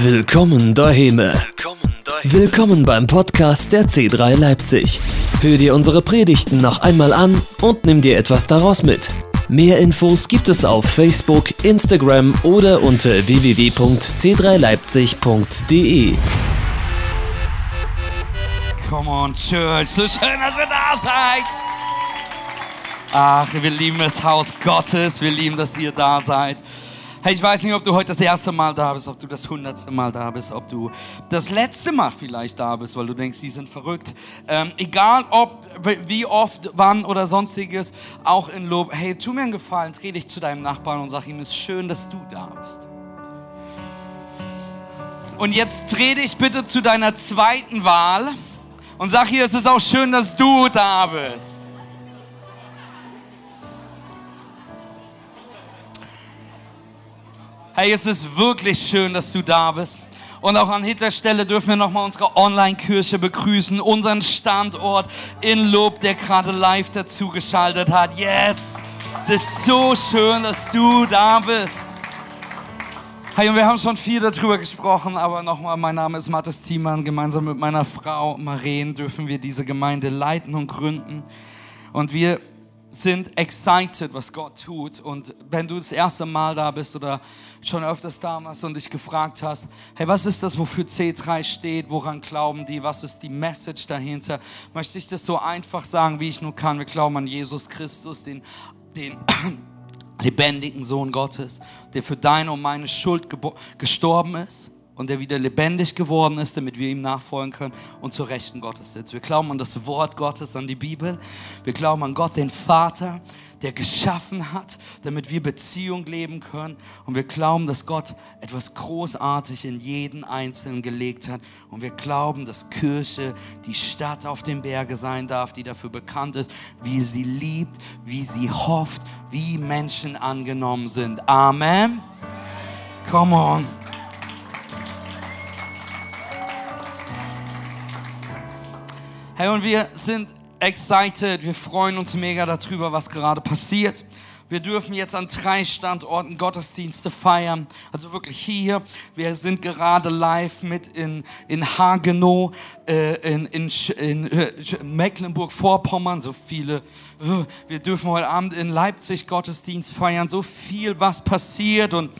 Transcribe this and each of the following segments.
Willkommen daheim. Willkommen beim Podcast der C3 Leipzig. Hör dir unsere Predigten noch einmal an und nimm dir etwas daraus mit. Mehr Infos gibt es auf Facebook, Instagram oder unter www.c3leipzig.de. Come on, Church. So schön, dass ihr da seid. Ach, wir lieben das Haus Gottes. Wir lieben, dass ihr da seid. Hey, ich weiß nicht, ob du heute das erste Mal da bist, ob du das hundertste Mal da bist, ob du das letzte Mal vielleicht da bist, weil du denkst, die sind verrückt. Ähm, egal ob, wie oft, wann oder sonstiges, auch in Lob. Hey, tu mir einen Gefallen, dreh dich zu deinem Nachbarn und sag ihm, es ist schön, dass du da bist. Und jetzt dreh dich bitte zu deiner zweiten Wahl und sag hier, es ist auch schön, dass du da bist. Hey, es ist wirklich schön, dass du da bist. Und auch an dieser Stelle dürfen wir nochmal unsere Online-Kirche begrüßen, unseren Standort in Lob, der gerade live dazu geschaltet hat. Yes! Es ist so schön, dass du da bist. Hey, und wir haben schon viel darüber gesprochen, aber nochmal, mein Name ist Mathis Thiemann. Gemeinsam mit meiner Frau Maren dürfen wir diese Gemeinde leiten und gründen. Und wir sind excited, was Gott tut. Und wenn du das erste Mal da bist oder schon öfters da warst und dich gefragt hast, hey, was ist das, wofür C3 steht? Woran glauben die? Was ist die Message dahinter? Möchte ich das so einfach sagen, wie ich nur kann. Wir glauben an Jesus Christus, den, den lebendigen Sohn Gottes, der für deine und meine Schuld gestorben ist und der wieder lebendig geworden ist, damit wir ihm nachfolgen können und zur Rechten Gottes sitzt. Wir glauben an das Wort Gottes, an die Bibel. Wir glauben an Gott, den Vater, der geschaffen hat, damit wir Beziehung leben können. Und wir glauben, dass Gott etwas großartig in jeden Einzelnen gelegt hat. Und wir glauben, dass Kirche die Stadt auf den Berge sein darf, die dafür bekannt ist, wie sie liebt, wie sie hofft, wie Menschen angenommen sind. Amen. Come on. Hey, und wir sind excited, wir freuen uns mega darüber, was gerade passiert. Wir dürfen jetzt an drei Standorten Gottesdienste feiern. Also wirklich hier. Wir sind gerade live mit in, in Hagenow, äh, in, in, in äh, Mecklenburg-Vorpommern. So viele. Äh, wir dürfen heute Abend in Leipzig Gottesdienst feiern. So viel, was passiert. Und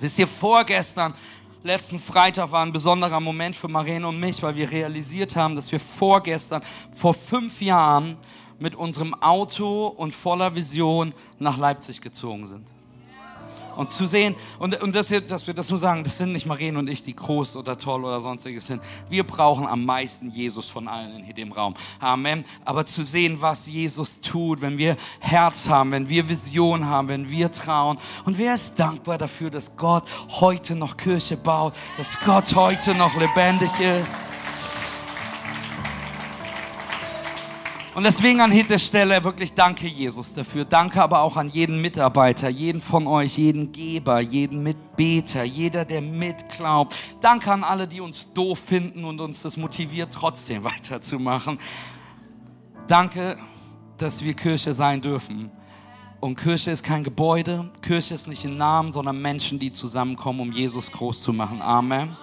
wisst ihr, vorgestern letzten Freitag war ein besonderer Moment für Marene und mich, weil wir realisiert haben, dass wir vorgestern, vor fünf Jahren, mit unserem Auto und voller Vision nach Leipzig gezogen sind. Und zu sehen, und, und das, dass wir das nur sagen, das sind nicht Marien und ich, die groß oder toll oder sonstiges sind. Wir brauchen am meisten Jesus von allen in dem Raum. Amen. Aber zu sehen, was Jesus tut, wenn wir Herz haben, wenn wir Vision haben, wenn wir trauen. Und wer ist dankbar dafür, dass Gott heute noch Kirche baut, dass Gott heute noch lebendig ist? Und deswegen an dieser Stelle wirklich danke Jesus dafür. Danke aber auch an jeden Mitarbeiter, jeden von euch, jeden Geber, jeden Mitbeter, jeder, der mitglaubt. Danke an alle, die uns doof finden und uns das motiviert, trotzdem weiterzumachen. Danke, dass wir Kirche sein dürfen. Und Kirche ist kein Gebäude, Kirche ist nicht ein Namen, sondern Menschen, die zusammenkommen, um Jesus groß zu machen. Amen.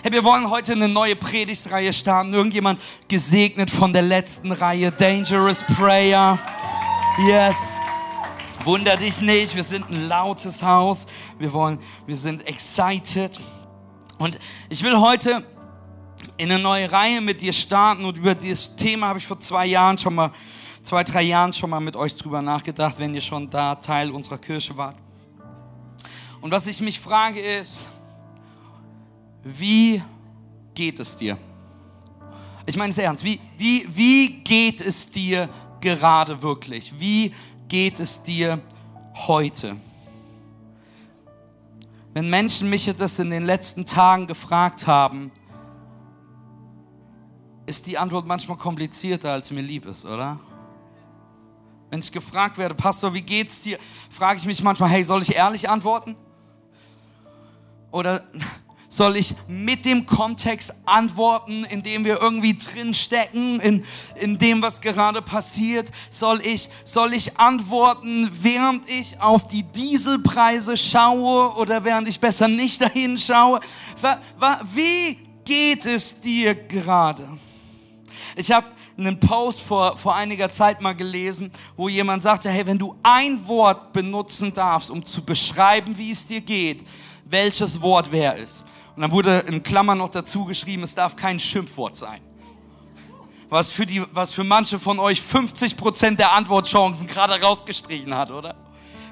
Hey, wir wollen heute eine neue Predigtreihe starten. Irgendjemand gesegnet von der letzten Reihe. Dangerous Prayer. Yes. Wunder dich nicht, wir sind ein lautes Haus. Wir wollen, wir sind excited. Und ich will heute in eine neue Reihe mit dir starten und über dieses Thema habe ich vor zwei Jahren schon mal, zwei, drei Jahren schon mal mit euch drüber nachgedacht, wenn ihr schon da Teil unserer Kirche wart. Und was ich mich frage ist, wie geht es dir? Ich meine es ernst. Wie, wie, wie geht es dir gerade wirklich? Wie geht es dir heute? Wenn Menschen mich das in den letzten Tagen gefragt haben, ist die Antwort manchmal komplizierter, als mir lieb ist, oder? Wenn ich gefragt werde, Pastor, wie geht's dir? Frage ich mich manchmal, hey, soll ich ehrlich antworten? Oder Soll ich mit dem Kontext antworten, in dem wir irgendwie drinstecken, in, in dem, was gerade passiert? Soll ich, soll ich antworten, während ich auf die Dieselpreise schaue oder während ich besser nicht dahin schaue? Wie geht es dir gerade? Ich habe einen Post vor, vor einiger Zeit mal gelesen, wo jemand sagte, hey, wenn du ein Wort benutzen darfst, um zu beschreiben, wie es dir geht, welches Wort wäre es? Und dann wurde in Klammern noch dazu geschrieben, es darf kein Schimpfwort sein. Was für, die, was für manche von euch 50% der Antwortchancen gerade rausgestrichen hat, oder?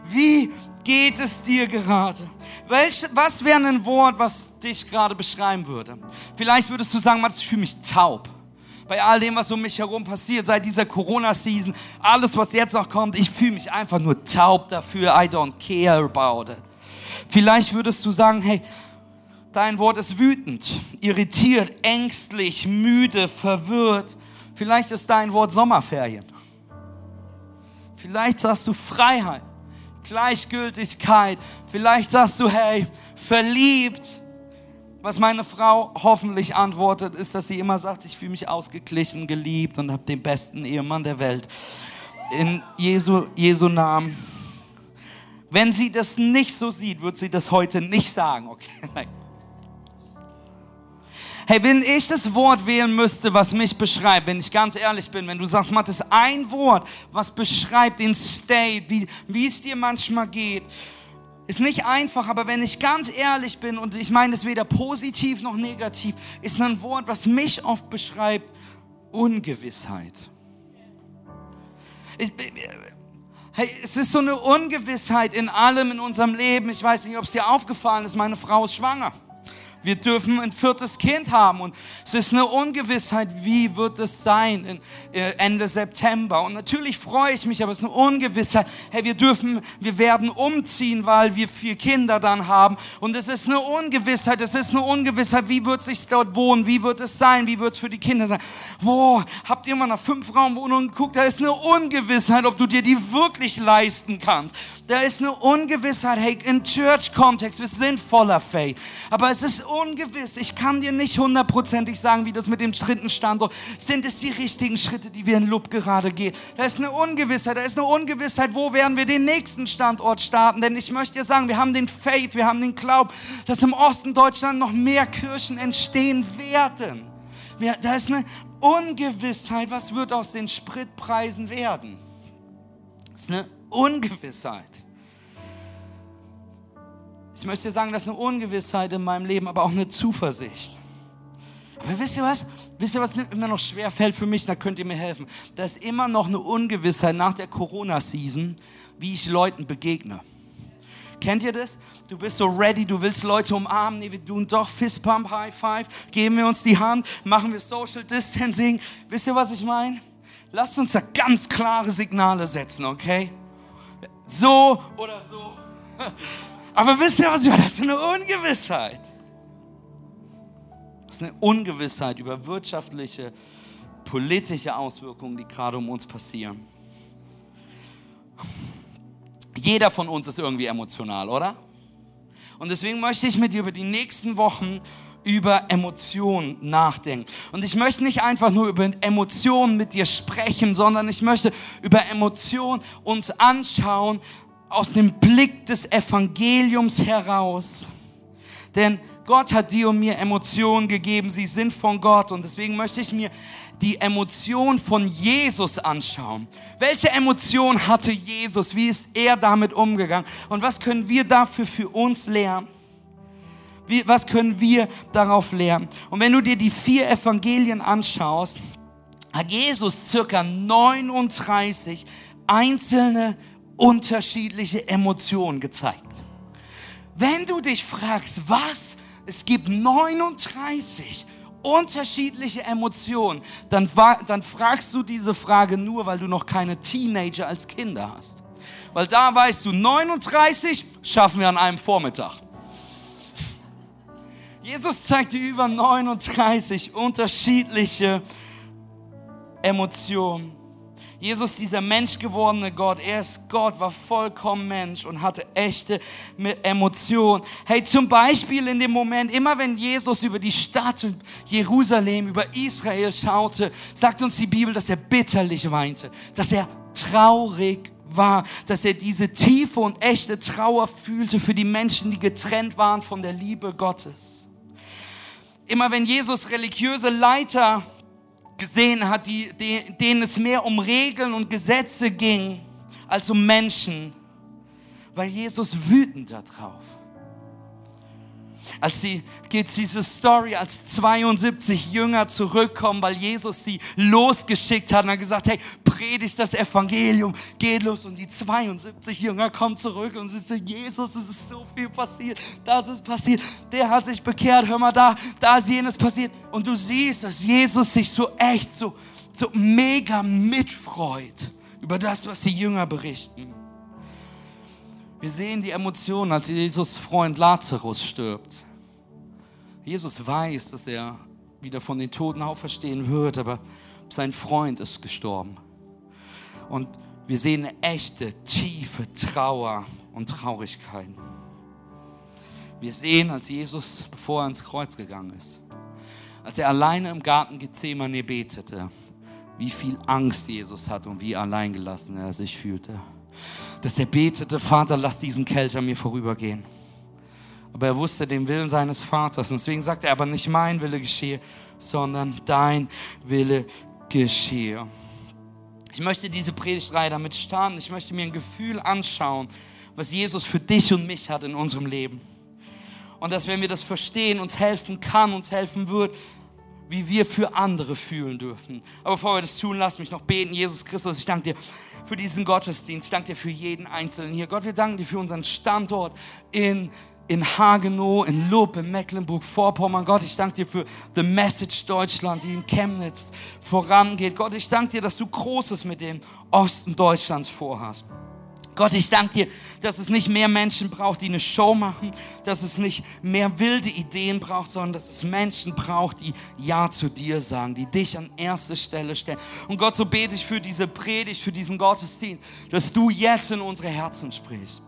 Wie geht es dir gerade? Welch, was wäre ein Wort, was dich gerade beschreiben würde? Vielleicht würdest du sagen, ich fühle mich taub bei all dem, was um mich herum passiert, seit dieser Corona-Season, alles, was jetzt noch kommt, ich fühle mich einfach nur taub dafür. I don't care about it. Vielleicht würdest du sagen, hey, dein Wort ist wütend, irritiert, ängstlich, müde, verwirrt. Vielleicht ist dein Wort Sommerferien. Vielleicht sagst du Freiheit, Gleichgültigkeit. Vielleicht sagst du, hey, verliebt. Was meine Frau hoffentlich antwortet, ist, dass sie immer sagt, ich fühle mich ausgeglichen, geliebt und habe den besten Ehemann der Welt. In Jesu, Jesu Namen. Wenn sie das nicht so sieht, wird sie das heute nicht sagen. Okay, nein. Hey, wenn ich das Wort wählen müsste, was mich beschreibt, wenn ich ganz ehrlich bin, wenn du sagst, Matt, ist ein Wort, was beschreibt den State, wie, wie es dir manchmal geht, ist nicht einfach, aber wenn ich ganz ehrlich bin und ich meine es weder positiv noch negativ, ist ein Wort, was mich oft beschreibt, Ungewissheit. Ich, hey, es ist so eine Ungewissheit in allem in unserem Leben. Ich weiß nicht, ob es dir aufgefallen ist, meine Frau ist schwanger. Wir dürfen ein viertes Kind haben und es ist eine Ungewissheit, wie wird es sein äh, Ende September. Und natürlich freue ich mich, aber es ist eine Ungewissheit. Hey, wir dürfen, wir werden umziehen, weil wir vier Kinder dann haben. Und es ist eine Ungewissheit, es ist eine Ungewissheit, wie wird sich dort wohnen, wie wird es sein, wie wird es für die Kinder sein. Boah, habt ihr mal nach fünf Raumwohnungen geguckt? Da ist eine Ungewissheit, ob du dir die wirklich leisten kannst. Da ist eine Ungewissheit, hey, im Church-Kontext, wir sind voller Faith. Aber es ist ungewiss. Ich kann dir nicht hundertprozentig sagen, wie das mit dem dritten Standort, sind es die richtigen Schritte, die wir in Lub gerade gehen. Da ist eine Ungewissheit, da ist eine Ungewissheit, wo werden wir den nächsten Standort starten. Denn ich möchte dir sagen, wir haben den Faith, wir haben den Glauben, dass im Osten Deutschland noch mehr Kirchen entstehen werden. Da ist eine Ungewissheit, was wird aus den Spritpreisen werden. Das ist eine Ungewissheit. Ich möchte sagen, das ist eine Ungewissheit in meinem Leben, aber auch eine Zuversicht. Aber wisst ihr was? Wisst ihr, was immer noch schwer fällt für mich? Da könnt ihr mir helfen. Da ist immer noch eine Ungewissheit nach der Corona-Season, wie ich Leuten begegne. Kennt ihr das? Du bist so ready, du willst Leute umarmen. Nee, wir tun doch Fistpump, High Five, geben wir uns die Hand, machen wir Social Distancing. Wisst ihr, was ich meine? Lasst uns da ganz klare Signale setzen, okay? So oder so. Aber wisst ihr, was meine? Das ist eine Ungewissheit. Das ist eine Ungewissheit über wirtschaftliche, politische Auswirkungen, die gerade um uns passieren. Jeder von uns ist irgendwie emotional, oder? Und deswegen möchte ich mit dir über die nächsten Wochen über Emotionen nachdenken. Und ich möchte nicht einfach nur über Emotionen mit dir sprechen, sondern ich möchte über Emotionen uns anschauen, aus dem Blick des Evangeliums heraus. Denn Gott hat dir und mir Emotionen gegeben, sie sind von Gott und deswegen möchte ich mir die Emotion von Jesus anschauen. Welche Emotion hatte Jesus? Wie ist er damit umgegangen? Und was können wir dafür für uns lernen? Wie, was können wir darauf lernen? Und wenn du dir die vier Evangelien anschaust, hat Jesus circa 39 einzelne unterschiedliche Emotionen gezeigt. Wenn du dich fragst, was, es gibt 39 unterschiedliche Emotionen, dann, dann fragst du diese Frage nur, weil du noch keine Teenager als Kinder hast. Weil da weißt du, 39 schaffen wir an einem Vormittag. Jesus zeigte über 39 unterschiedliche Emotionen. Jesus, dieser menschgewordene Gott, er ist Gott, war vollkommen Mensch und hatte echte Emotionen. Hey, zum Beispiel in dem Moment, immer wenn Jesus über die Stadt Jerusalem, über Israel schaute, sagt uns die Bibel, dass er bitterlich weinte, dass er traurig war, dass er diese tiefe und echte Trauer fühlte für die Menschen, die getrennt waren von der Liebe Gottes. Immer wenn Jesus religiöse Leiter gesehen hat, die, denen es mehr um Regeln und Gesetze ging als um Menschen, war Jesus wütend darauf. Als sie geht diese Story, als 72 Jünger zurückkommen, weil Jesus sie losgeschickt hat und hat gesagt, hey, predigt das Evangelium, geht los. Und die 72 Jünger kommen zurück und sie sagen, Jesus, es ist so viel passiert, das ist passiert, der hat sich bekehrt, hör mal da, da ist jenes passiert. Und du siehst, dass Jesus sich so echt, so, so mega mitfreut über das, was die Jünger berichten. Wir sehen die Emotionen, als Jesus Freund Lazarus stirbt. Jesus weiß, dass er wieder von den Toten auferstehen wird, aber sein Freund ist gestorben. Und wir sehen eine echte, tiefe Trauer und Traurigkeit. Wir sehen, als Jesus, bevor er ins Kreuz gegangen ist, als er alleine im Garten Gethsemane betete, wie viel Angst Jesus hat und wie alleingelassen er sich fühlte dass er betete, Vater, lass diesen Kelch an mir vorübergehen. Aber er wusste den Willen seines Vaters. Und deswegen sagt er, aber nicht mein Wille geschehe, sondern dein Wille geschehe. Ich möchte diese Predigtreihe damit starten. Ich möchte mir ein Gefühl anschauen, was Jesus für dich und mich hat in unserem Leben. Und dass, wenn wir das verstehen, uns helfen kann, uns helfen wird, wie wir für andere fühlen dürfen. Aber bevor wir das tun, lass mich noch beten. Jesus Christus, ich danke dir für diesen Gottesdienst. Ich danke dir für jeden Einzelnen hier. Gott, wir danken dir für unseren Standort in in Hagenow, in Lupp, in Mecklenburg-Vorpommern. Gott, ich danke dir für The Message Deutschland, die in Chemnitz vorangeht. Gott, ich danke dir, dass du Großes mit dem Osten Deutschlands vorhast. Gott, ich danke dir, dass es nicht mehr Menschen braucht, die eine Show machen, dass es nicht mehr wilde Ideen braucht, sondern dass es Menschen braucht, die Ja zu dir sagen, die dich an erste Stelle stellen. Und Gott, so bete ich für diese Predigt, für diesen Gottesdienst, dass du jetzt in unsere Herzen sprichst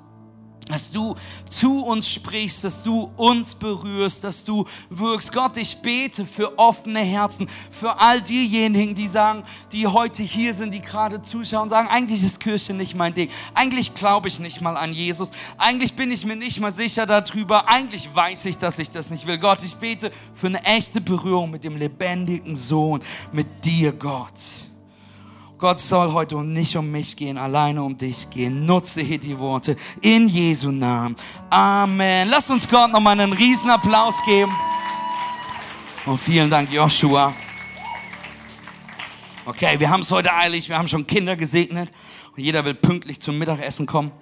dass du zu uns sprichst, dass du uns berührst, dass du wirkst. Gott, ich bete für offene Herzen, für all diejenigen, die sagen, die heute hier sind, die gerade zuschauen, sagen, eigentlich ist Kirche nicht mein Ding. Eigentlich glaube ich nicht mal an Jesus. Eigentlich bin ich mir nicht mal sicher darüber. Eigentlich weiß ich, dass ich das nicht will. Gott, ich bete für eine echte Berührung mit dem lebendigen Sohn, mit dir, Gott. Gott soll heute nicht um mich gehen, alleine um dich gehen. Nutze hier die Worte in Jesu Namen. Amen. Lasst uns Gott nochmal einen riesen Applaus geben. Und vielen Dank, Joshua. Okay, wir haben es heute eilig. Wir haben schon Kinder gesegnet. Und jeder will pünktlich zum Mittagessen kommen.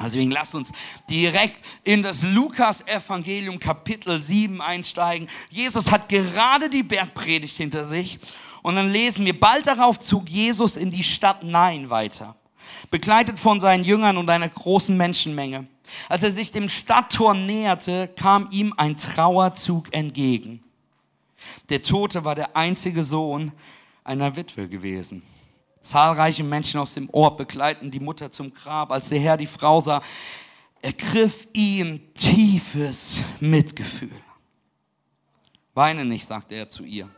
Deswegen lasst uns direkt in das Lukas-Evangelium Kapitel 7 einsteigen. Jesus hat gerade die Bergpredigt hinter sich und dann lesen wir, bald darauf zog Jesus in die Stadt Nein weiter, begleitet von seinen Jüngern und einer großen Menschenmenge. Als er sich dem Stadttor näherte, kam ihm ein Trauerzug entgegen. Der Tote war der einzige Sohn einer Witwe gewesen. Zahlreiche Menschen aus dem Ort begleiten die Mutter zum Grab. Als der Herr die Frau sah, ergriff ihn tiefes Mitgefühl. Weine nicht, sagte er zu ihr.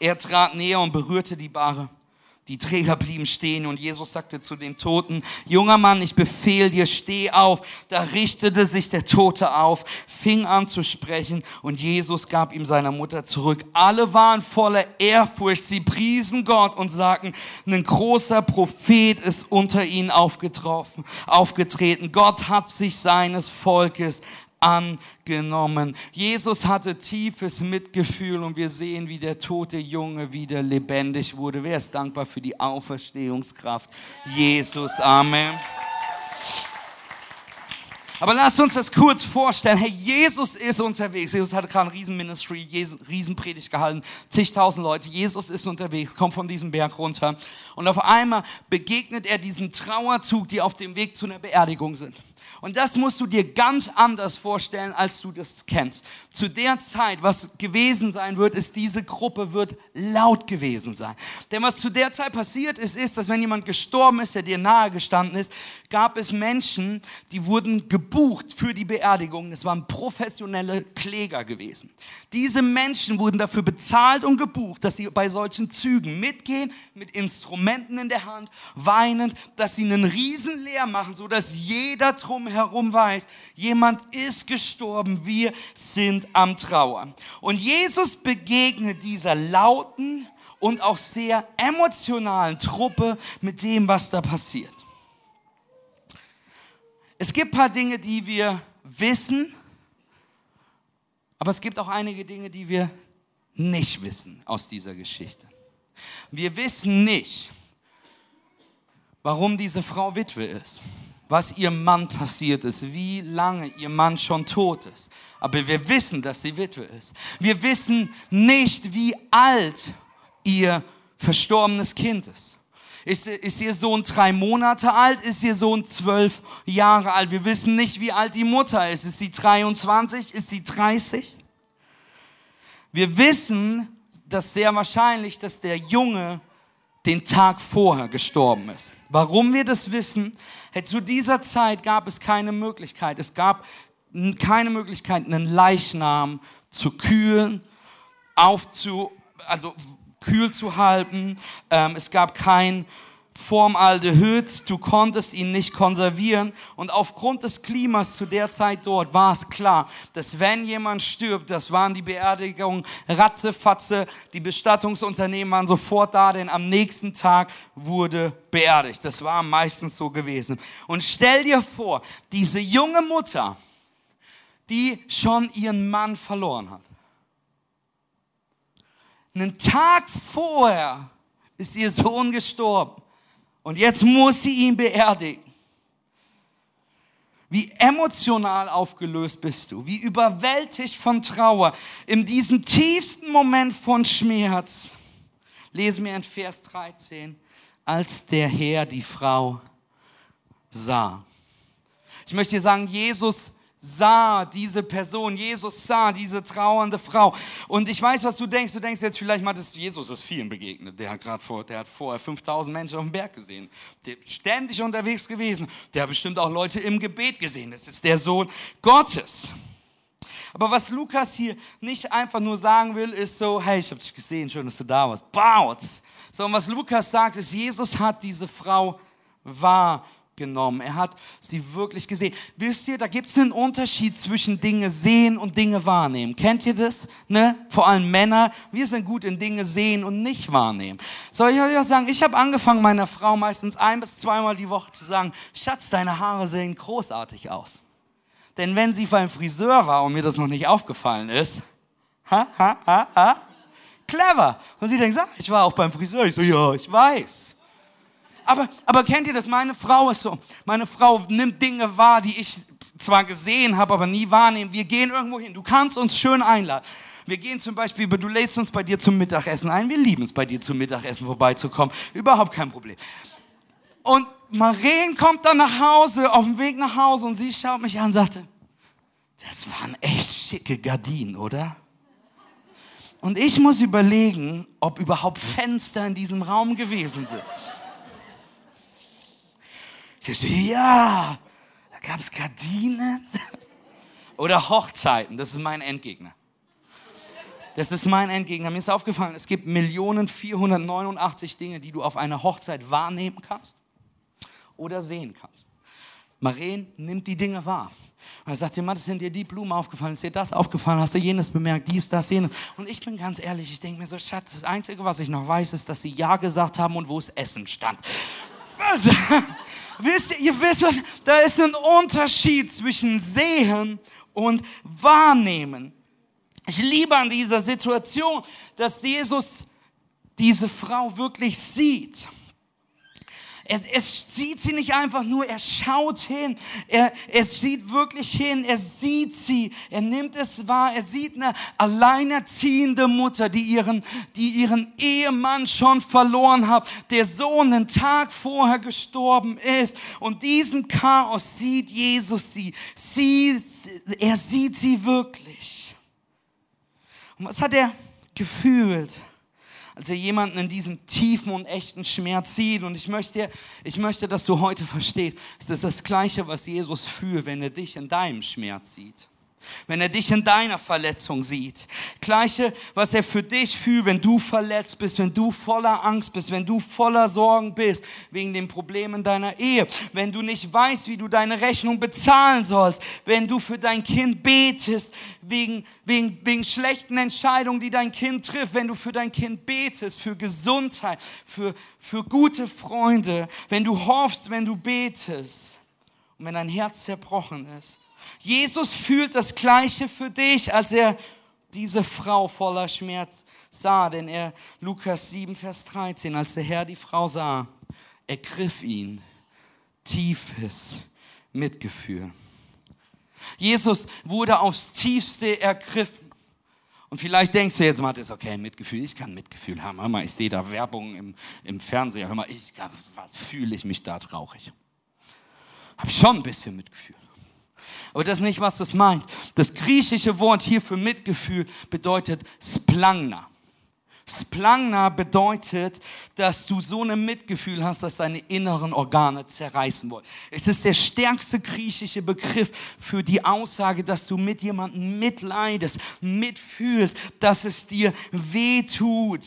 Er trat näher und berührte die Bahre. Die Träger blieben stehen und Jesus sagte zu dem Toten, junger Mann, ich befehle dir, steh auf. Da richtete sich der Tote auf, fing an zu sprechen und Jesus gab ihm seiner Mutter zurück. Alle waren voller Ehrfurcht, sie priesen Gott und sagten, ein großer Prophet ist unter ihnen aufgetroffen, aufgetreten. Gott hat sich seines Volkes angenommen. Jesus hatte tiefes Mitgefühl und wir sehen, wie der tote Junge wieder lebendig wurde. Wer ist dankbar für die Auferstehungskraft? Jesus, Amen. Aber lasst uns das kurz vorstellen. Hey, Jesus ist unterwegs. Jesus hat gerade ein Riesenministry, Riesenpredigt gehalten, zigtausend Leute. Jesus ist unterwegs, kommt von diesem Berg runter. Und auf einmal begegnet er diesen Trauerzug, die auf dem Weg zu einer Beerdigung sind. Und das musst du dir ganz anders vorstellen, als du das kennst. Zu der Zeit, was gewesen sein wird, ist, diese Gruppe wird laut gewesen sein. Denn was zu der Zeit passiert ist, ist, dass wenn jemand gestorben ist, der dir nahe gestanden ist, gab es Menschen, die wurden gebucht für die Beerdigung. Das waren professionelle Kläger gewesen. Diese Menschen wurden dafür bezahlt und gebucht, dass sie bei solchen Zügen mitgehen, mit Instrumenten in der Hand, weinend, dass sie einen Riesen leer machen, so dass jeder drumherum weiß, jemand ist gestorben, wir sind am Trauern. Und Jesus begegnet dieser lauten und auch sehr emotionalen Truppe mit dem, was da passiert. Es gibt ein paar Dinge, die wir wissen, aber es gibt auch einige Dinge, die wir nicht wissen aus dieser Geschichte. Wir wissen nicht, warum diese Frau Witwe ist, was ihrem Mann passiert ist, wie lange ihr Mann schon tot ist. Aber wir wissen, dass sie Witwe ist. Wir wissen nicht, wie alt ihr verstorbenes Kind ist. Ist, ist ihr Sohn drei Monate alt? Ist ihr Sohn zwölf Jahre alt? Wir wissen nicht, wie alt die Mutter ist. Ist sie 23? Ist sie 30? Wir wissen, dass sehr wahrscheinlich, dass der Junge den Tag vorher gestorben ist. Warum wir das wissen? Zu dieser Zeit gab es keine Möglichkeit. Es gab keine Möglichkeit, einen Leichnam zu kühlen, aufzu, also kühl zu halten. Ähm, es gab kein Formaldehyd, du konntest ihn nicht konservieren. Und aufgrund des Klimas zu der Zeit dort war es klar, dass wenn jemand stirbt, das waren die Beerdigungen ratzefatze, die Bestattungsunternehmen waren sofort da, denn am nächsten Tag wurde beerdigt. Das war meistens so gewesen. Und stell dir vor, diese junge Mutter, die schon ihren Mann verloren hat. Einen Tag vorher ist ihr Sohn gestorben. Und jetzt muss sie ihn beerdigen. Wie emotional aufgelöst bist du, wie überwältigt von Trauer, in diesem tiefsten Moment von Schmerz. Lesen wir in Vers 13, als der Herr die Frau sah. Ich möchte dir sagen, Jesus sah diese Person, Jesus sah diese trauernde Frau. Und ich weiß, was du denkst. Du denkst jetzt vielleicht mal, dass Jesus ist vielen begegnet. Der hat gerade vor, der hat vorher 5000 Menschen auf dem Berg gesehen. Der ist ständig unterwegs gewesen. Der hat bestimmt auch Leute im Gebet gesehen. Das ist der Sohn Gottes. Aber was Lukas hier nicht einfach nur sagen will, ist so, hey, ich habe dich gesehen, schön, dass du da warst. Bautz. Sondern was Lukas sagt, ist, Jesus hat diese Frau wahr genommen. Er hat sie wirklich gesehen. Wisst ihr, da gibt es einen Unterschied zwischen Dinge sehen und Dinge wahrnehmen. Kennt ihr das? Ne? Vor allem Männer, wir sind gut in Dinge sehen und nicht wahrnehmen. Soll ich euch sagen, ich habe angefangen, meiner Frau meistens ein bis zweimal die Woche zu sagen, Schatz, deine Haare sehen großartig aus. Denn wenn sie beim Friseur war und mir das noch nicht aufgefallen ist, ha, ha, ha, ha, clever. Und sie denkt, ich war auch beim Friseur. Ich so, ja, ich weiß. Aber, aber kennt ihr das? Meine Frau ist so. Meine Frau nimmt Dinge wahr, die ich zwar gesehen habe, aber nie wahrnehme. Wir gehen irgendwo hin. Du kannst uns schön einladen. Wir gehen zum Beispiel, du lädst uns bei dir zum Mittagessen ein. Wir lieben es, bei dir zum Mittagessen vorbeizukommen. Überhaupt kein Problem. Und Maren kommt dann nach Hause, auf dem Weg nach Hause und sie schaut mich an und sagte, das waren echt schicke Gardinen, oder? Und ich muss überlegen, ob überhaupt Fenster in diesem Raum gewesen sind. So, ja, da gab es Gardinen. Oder Hochzeiten, das ist mein Endgegner. Das ist mein Endgegner. Mir ist aufgefallen, es gibt Millionen 489 Dinge, die du auf einer Hochzeit wahrnehmen kannst oder sehen kannst. Maren nimmt die Dinge wahr. Und er sagt sie, Mann, sind dir die Blumen aufgefallen, ist dir das aufgefallen, hast du jenes bemerkt, dies, das, jenes. Und ich bin ganz ehrlich, ich denke mir so, Schatz, das Einzige, was ich noch weiß, ist, dass sie Ja gesagt haben und wo es Essen stand. Was? Wisst ihr, ihr wisst, da ist ein Unterschied zwischen sehen und wahrnehmen. Ich liebe an dieser Situation, dass Jesus diese Frau wirklich sieht. Er, er sieht sie nicht einfach nur, er schaut hin. Er, er sieht wirklich hin, er sieht sie, er nimmt es wahr. Er sieht eine alleinerziehende Mutter, die ihren, die ihren Ehemann schon verloren hat, der Sohn einen Tag vorher gestorben ist. Und diesen Chaos sieht Jesus sie. sie er sieht sie wirklich. Und was hat er gefühlt? Als er jemanden in diesem tiefen und echten Schmerz sieht. Und ich möchte, ich möchte, dass du heute verstehst, es ist das Gleiche, was Jesus fühlt, wenn er dich in deinem Schmerz sieht wenn er dich in deiner Verletzung sieht. Gleiche, was er für dich fühlt, wenn du verletzt bist, wenn du voller Angst bist, wenn du voller Sorgen bist wegen den Problemen deiner Ehe, wenn du nicht weißt, wie du deine Rechnung bezahlen sollst, wenn du für dein Kind betest wegen, wegen, wegen schlechten Entscheidungen, die dein Kind trifft, wenn du für dein Kind betest, für Gesundheit, für, für gute Freunde, wenn du hoffst, wenn du betest. Und wenn dein Herz zerbrochen ist Jesus fühlt das Gleiche für dich, als er diese Frau voller Schmerz sah. Denn er, Lukas 7, Vers 13, als der Herr die Frau sah, ergriff ihn tiefes Mitgefühl. Jesus wurde aufs tiefste ergriffen. Und vielleicht denkst du jetzt, Matthias, okay, Mitgefühl, ich kann Mitgefühl haben. Hör mal, ich sehe da Werbung im, im Fernseher. Hör mal, ich, was fühle ich mich da traurig? Habe ich schon ein bisschen Mitgefühl. Aber das ist nicht, was das meint. Das griechische Wort hier für Mitgefühl bedeutet Splangna. Splangna bedeutet, dass du so ein Mitgefühl hast, dass deine inneren Organe zerreißen wollen. Es ist der stärkste griechische Begriff für die Aussage, dass du mit jemandem mitleidest, mitfühlst, dass es dir weh tut.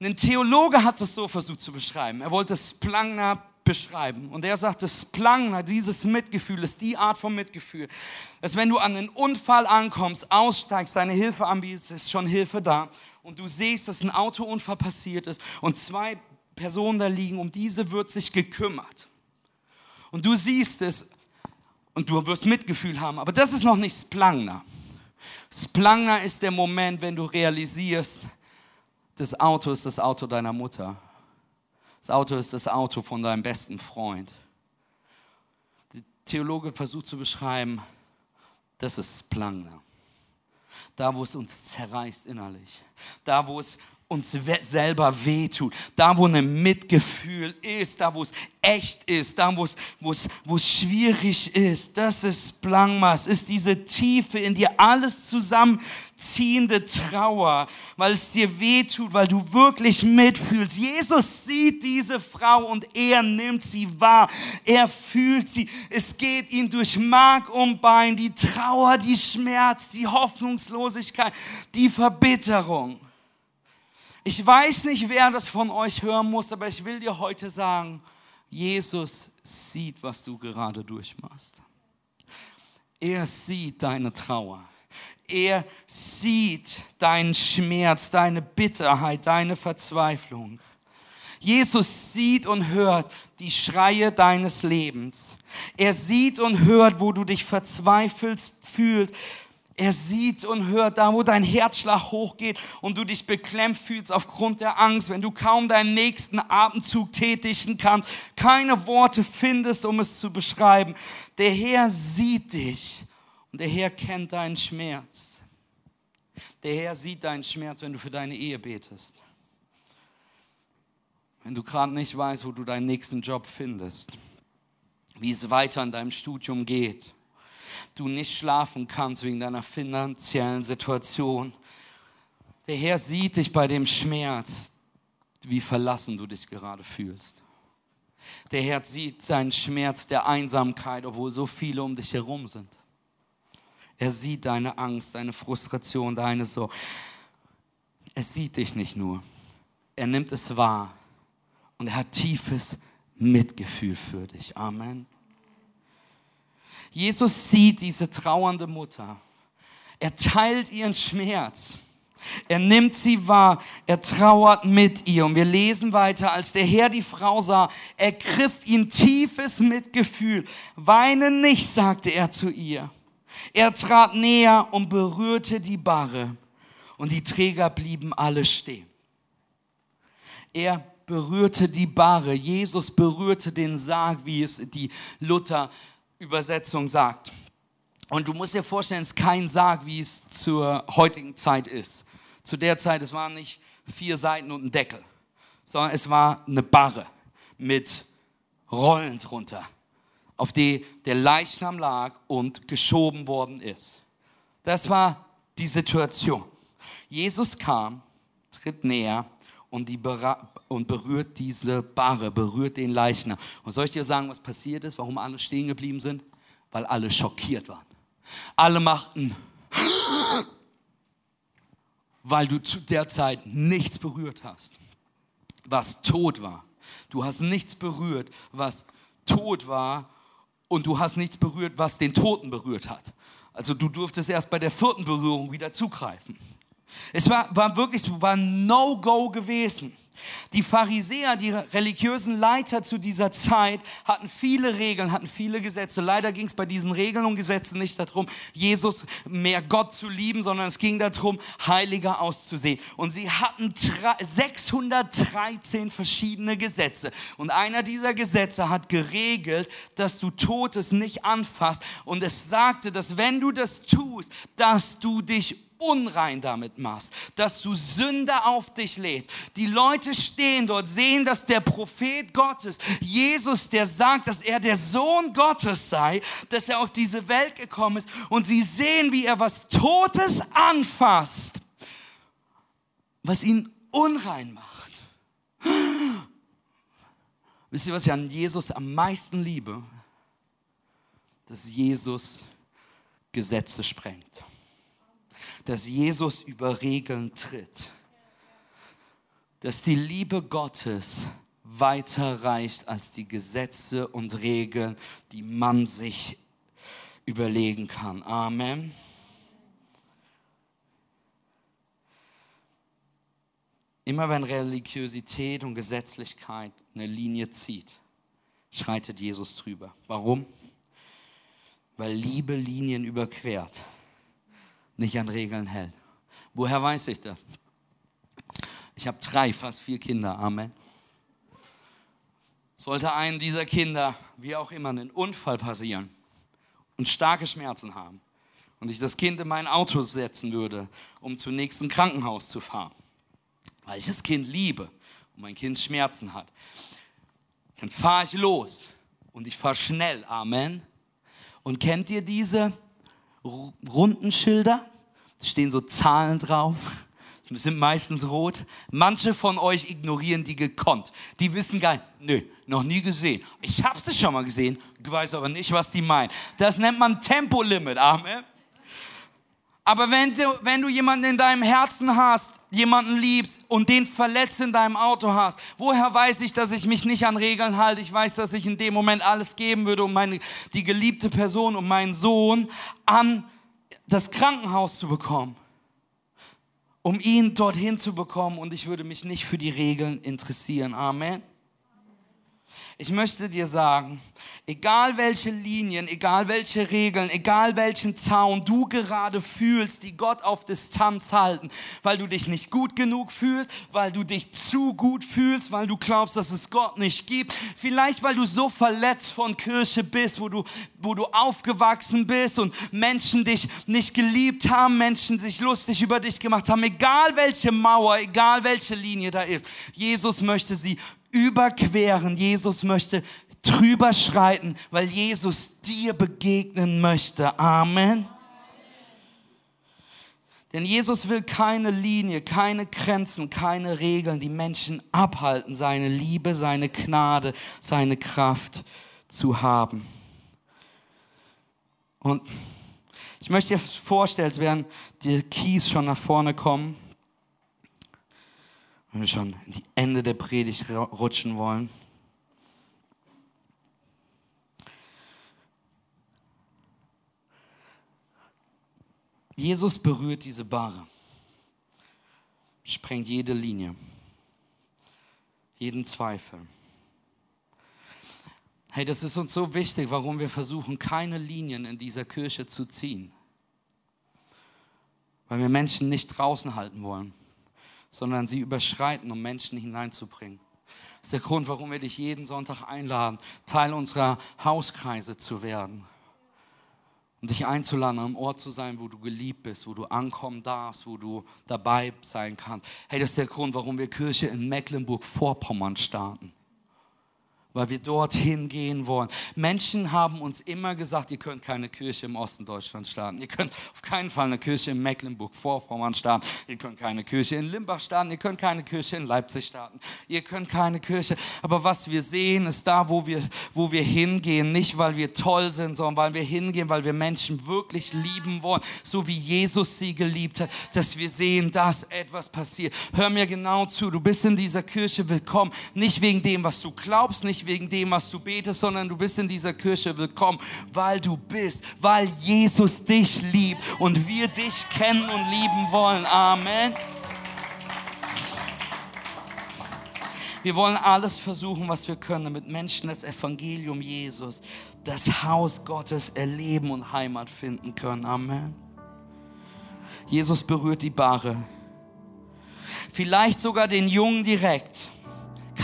Ein Theologe hat es so versucht zu beschreiben. Er wollte Splangna beschreiben. Und er sagt, das Splangna, dieses Mitgefühl, ist die Art von Mitgefühl, dass wenn du an einen Unfall ankommst, aussteigst, deine Hilfe anbietest, ist schon Hilfe da. Und du siehst, dass ein Autounfall passiert ist und zwei Personen da liegen, um diese wird sich gekümmert. Und du siehst es und du wirst Mitgefühl haben. Aber das ist noch nicht Splangna. Splangna ist der Moment, wenn du realisierst, das Auto ist das Auto deiner Mutter das Auto ist das Auto von deinem besten Freund. Der Theologe versucht zu beschreiben, das ist Splangna. Da, wo es uns zerreißt innerlich. Da, wo es uns selber wehtut, da wo ein Mitgefühl ist, da wo es echt ist, da wo es, wo es, wo es schwierig ist, das ist Blangmas, ist diese Tiefe in dir alles zusammenziehende Trauer, weil es dir wehtut, weil du wirklich mitfühlst. Jesus sieht diese Frau und er nimmt sie wahr, er fühlt sie, es geht ihm durch Mark und Bein, die Trauer, die Schmerz, die Hoffnungslosigkeit, die Verbitterung. Ich weiß nicht, wer das von euch hören muss, aber ich will dir heute sagen, Jesus sieht, was du gerade durchmachst. Er sieht deine Trauer. Er sieht deinen Schmerz, deine Bitterheit, deine Verzweiflung. Jesus sieht und hört die Schreie deines Lebens. Er sieht und hört, wo du dich verzweifelt fühlst, er sieht und hört da, wo dein Herzschlag hochgeht und du dich beklemmt fühlst aufgrund der Angst, wenn du kaum deinen nächsten Atemzug tätigen kannst, keine Worte findest, um es zu beschreiben. Der Herr sieht dich und der Herr kennt deinen Schmerz. Der Herr sieht deinen Schmerz, wenn du für deine Ehe betest. Wenn du gerade nicht weißt, wo du deinen nächsten Job findest, wie es weiter in deinem Studium geht du nicht schlafen kannst wegen deiner finanziellen Situation. Der Herr sieht dich bei dem Schmerz, wie verlassen du dich gerade fühlst. Der Herr sieht deinen Schmerz der Einsamkeit, obwohl so viele um dich herum sind. Er sieht deine Angst, deine Frustration, deine Sorge. Er sieht dich nicht nur, er nimmt es wahr und er hat tiefes Mitgefühl für dich. Amen. Jesus sieht diese trauernde Mutter. Er teilt ihren Schmerz. Er nimmt sie wahr, er trauert mit ihr. Und wir lesen weiter, als der Herr die Frau sah, ergriff ihn tiefes Mitgefühl. Weine nicht, sagte er zu ihr. Er trat näher und berührte die Barre. Und die Träger blieben alle stehen. Er berührte die Barre. Jesus berührte den Sarg, wie es die Luther-Übersetzung sagt. Und du musst dir vorstellen, es ist kein Sarg, wie es zur heutigen Zeit ist. Zu der Zeit, es waren nicht vier Seiten und ein Deckel, sondern es war eine Barre mit Rollen drunter, auf die der Leichnam lag und geschoben worden ist. Das war die Situation. Jesus kam, tritt näher und, die und berührt diese Barre, berührt den Leichnam. Und soll ich dir sagen, was passiert ist, warum alle stehen geblieben sind? Weil alle schockiert waren. Alle machten, weil du zu der Zeit nichts berührt hast, was tot war. Du hast nichts berührt, was tot war und du hast nichts berührt, was den Toten berührt hat. Also du durftest erst bei der vierten Berührung wieder zugreifen. Es war, war wirklich war No-Go gewesen. Die Pharisäer, die religiösen Leiter zu dieser Zeit, hatten viele Regeln, hatten viele Gesetze. Leider ging es bei diesen Regeln und Gesetzen nicht darum, Jesus mehr Gott zu lieben, sondern es ging darum, heiliger auszusehen. Und sie hatten 613 verschiedene Gesetze. Und einer dieser Gesetze hat geregelt, dass du Totes nicht anfasst. Und es sagte, dass wenn du das tust, dass du dich unrein damit machst, dass du Sünde auf dich lädst. Die Leute stehen dort, sehen, dass der Prophet Gottes, Jesus, der sagt, dass er der Sohn Gottes sei, dass er auf diese Welt gekommen ist und sie sehen, wie er was Totes anfasst, was ihn unrein macht. Wisst ihr, was ich an Jesus am meisten liebe? Dass Jesus Gesetze sprengt dass Jesus über Regeln tritt. Dass die Liebe Gottes weiter reicht als die Gesetze und Regeln, die man sich überlegen kann. Amen. Immer wenn Religiosität und Gesetzlichkeit eine Linie zieht, schreitet Jesus drüber. Warum? Weil Liebe Linien überquert nicht an Regeln hält. Woher weiß ich das? Ich habe drei, fast vier Kinder. Amen. Sollte einem dieser Kinder, wie auch immer, einen Unfall passieren und starke Schmerzen haben und ich das Kind in mein Auto setzen würde, um zum nächsten Krankenhaus zu fahren, weil ich das Kind liebe und mein Kind Schmerzen hat, dann fahre ich los und ich fahre schnell. Amen. Und kennt ihr diese runden Schilder. Da stehen so Zahlen drauf. Die sind meistens rot. Manche von euch ignorieren die gekonnt. Die wissen gar nicht, nö, noch nie gesehen. Ich habe es schon mal gesehen, weiß aber nicht, was die meinen. Das nennt man Tempolimit. Amen. Aber wenn du, wenn du jemanden in deinem Herzen hast, jemanden liebst und den verletzt in deinem Auto hast, woher weiß ich, dass ich mich nicht an Regeln halte? Ich weiß, dass ich in dem Moment alles geben würde, um meine, die geliebte Person, um meinen Sohn an das Krankenhaus zu bekommen, um ihn dorthin zu bekommen und ich würde mich nicht für die Regeln interessieren. Amen. Ich möchte dir sagen, egal welche Linien, egal welche Regeln, egal welchen Zaun du gerade fühlst, die Gott auf Distanz halten, weil du dich nicht gut genug fühlst, weil du dich zu gut fühlst, weil du glaubst, dass es Gott nicht gibt, vielleicht weil du so verletzt von Kirche bist, wo du, wo du aufgewachsen bist und Menschen dich nicht geliebt haben, Menschen sich lustig über dich gemacht haben, egal welche Mauer, egal welche Linie da ist. Jesus möchte sie überqueren. Jesus möchte drüber schreiten, weil Jesus dir begegnen möchte. Amen. Denn Jesus will keine Linie, keine Grenzen, keine Regeln, die Menschen abhalten, seine Liebe, seine Gnade, seine Kraft zu haben. Und ich möchte dir vorstellen, als wären die Keys schon nach vorne kommen wenn wir schon in die Ende der Predigt rutschen wollen. Jesus berührt diese Bahre, sprengt jede Linie, jeden Zweifel. Hey, das ist uns so wichtig, warum wir versuchen, keine Linien in dieser Kirche zu ziehen. Weil wir Menschen nicht draußen halten wollen sondern sie überschreiten, um Menschen hineinzubringen. Das ist der Grund, warum wir dich jeden Sonntag einladen, Teil unserer Hauskreise zu werden. Um dich einzuladen, am Ort zu sein, wo du geliebt bist, wo du ankommen darfst, wo du dabei sein kannst. Hey, das ist der Grund, warum wir Kirche in Mecklenburg-Vorpommern starten weil wir dorthin gehen wollen. Menschen haben uns immer gesagt, ihr könnt keine Kirche im Osten Deutschlands starten. Ihr könnt auf keinen Fall eine Kirche in Mecklenburg-Vorpommern starten. Ihr könnt keine Kirche in Limbach starten. Ihr könnt keine Kirche in Leipzig starten. Ihr könnt keine Kirche. Aber was wir sehen, ist da, wo wir, wo wir hingehen. Nicht, weil wir toll sind, sondern weil wir hingehen, weil wir Menschen wirklich lieben wollen. So wie Jesus sie geliebt hat. Dass wir sehen, dass etwas passiert. Hör mir genau zu. Du bist in dieser Kirche willkommen. Nicht wegen dem, was du glaubst, nicht wegen dem, was du betest, sondern du bist in dieser Kirche willkommen, weil du bist, weil Jesus dich liebt und wir dich kennen und lieben wollen. Amen. Wir wollen alles versuchen, was wir können, damit Menschen das Evangelium Jesus, das Haus Gottes erleben und Heimat finden können. Amen. Jesus berührt die Barre. Vielleicht sogar den Jungen direkt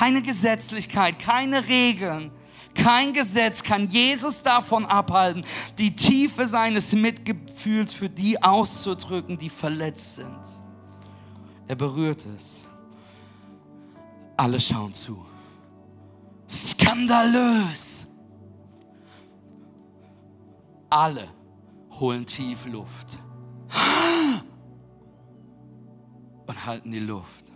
keine Gesetzlichkeit, keine Regeln, kein Gesetz kann Jesus davon abhalten, die Tiefe seines Mitgefühls für die auszudrücken, die verletzt sind. Er berührt es. Alle schauen zu. Skandalös. Alle holen tief Luft und halten die Luft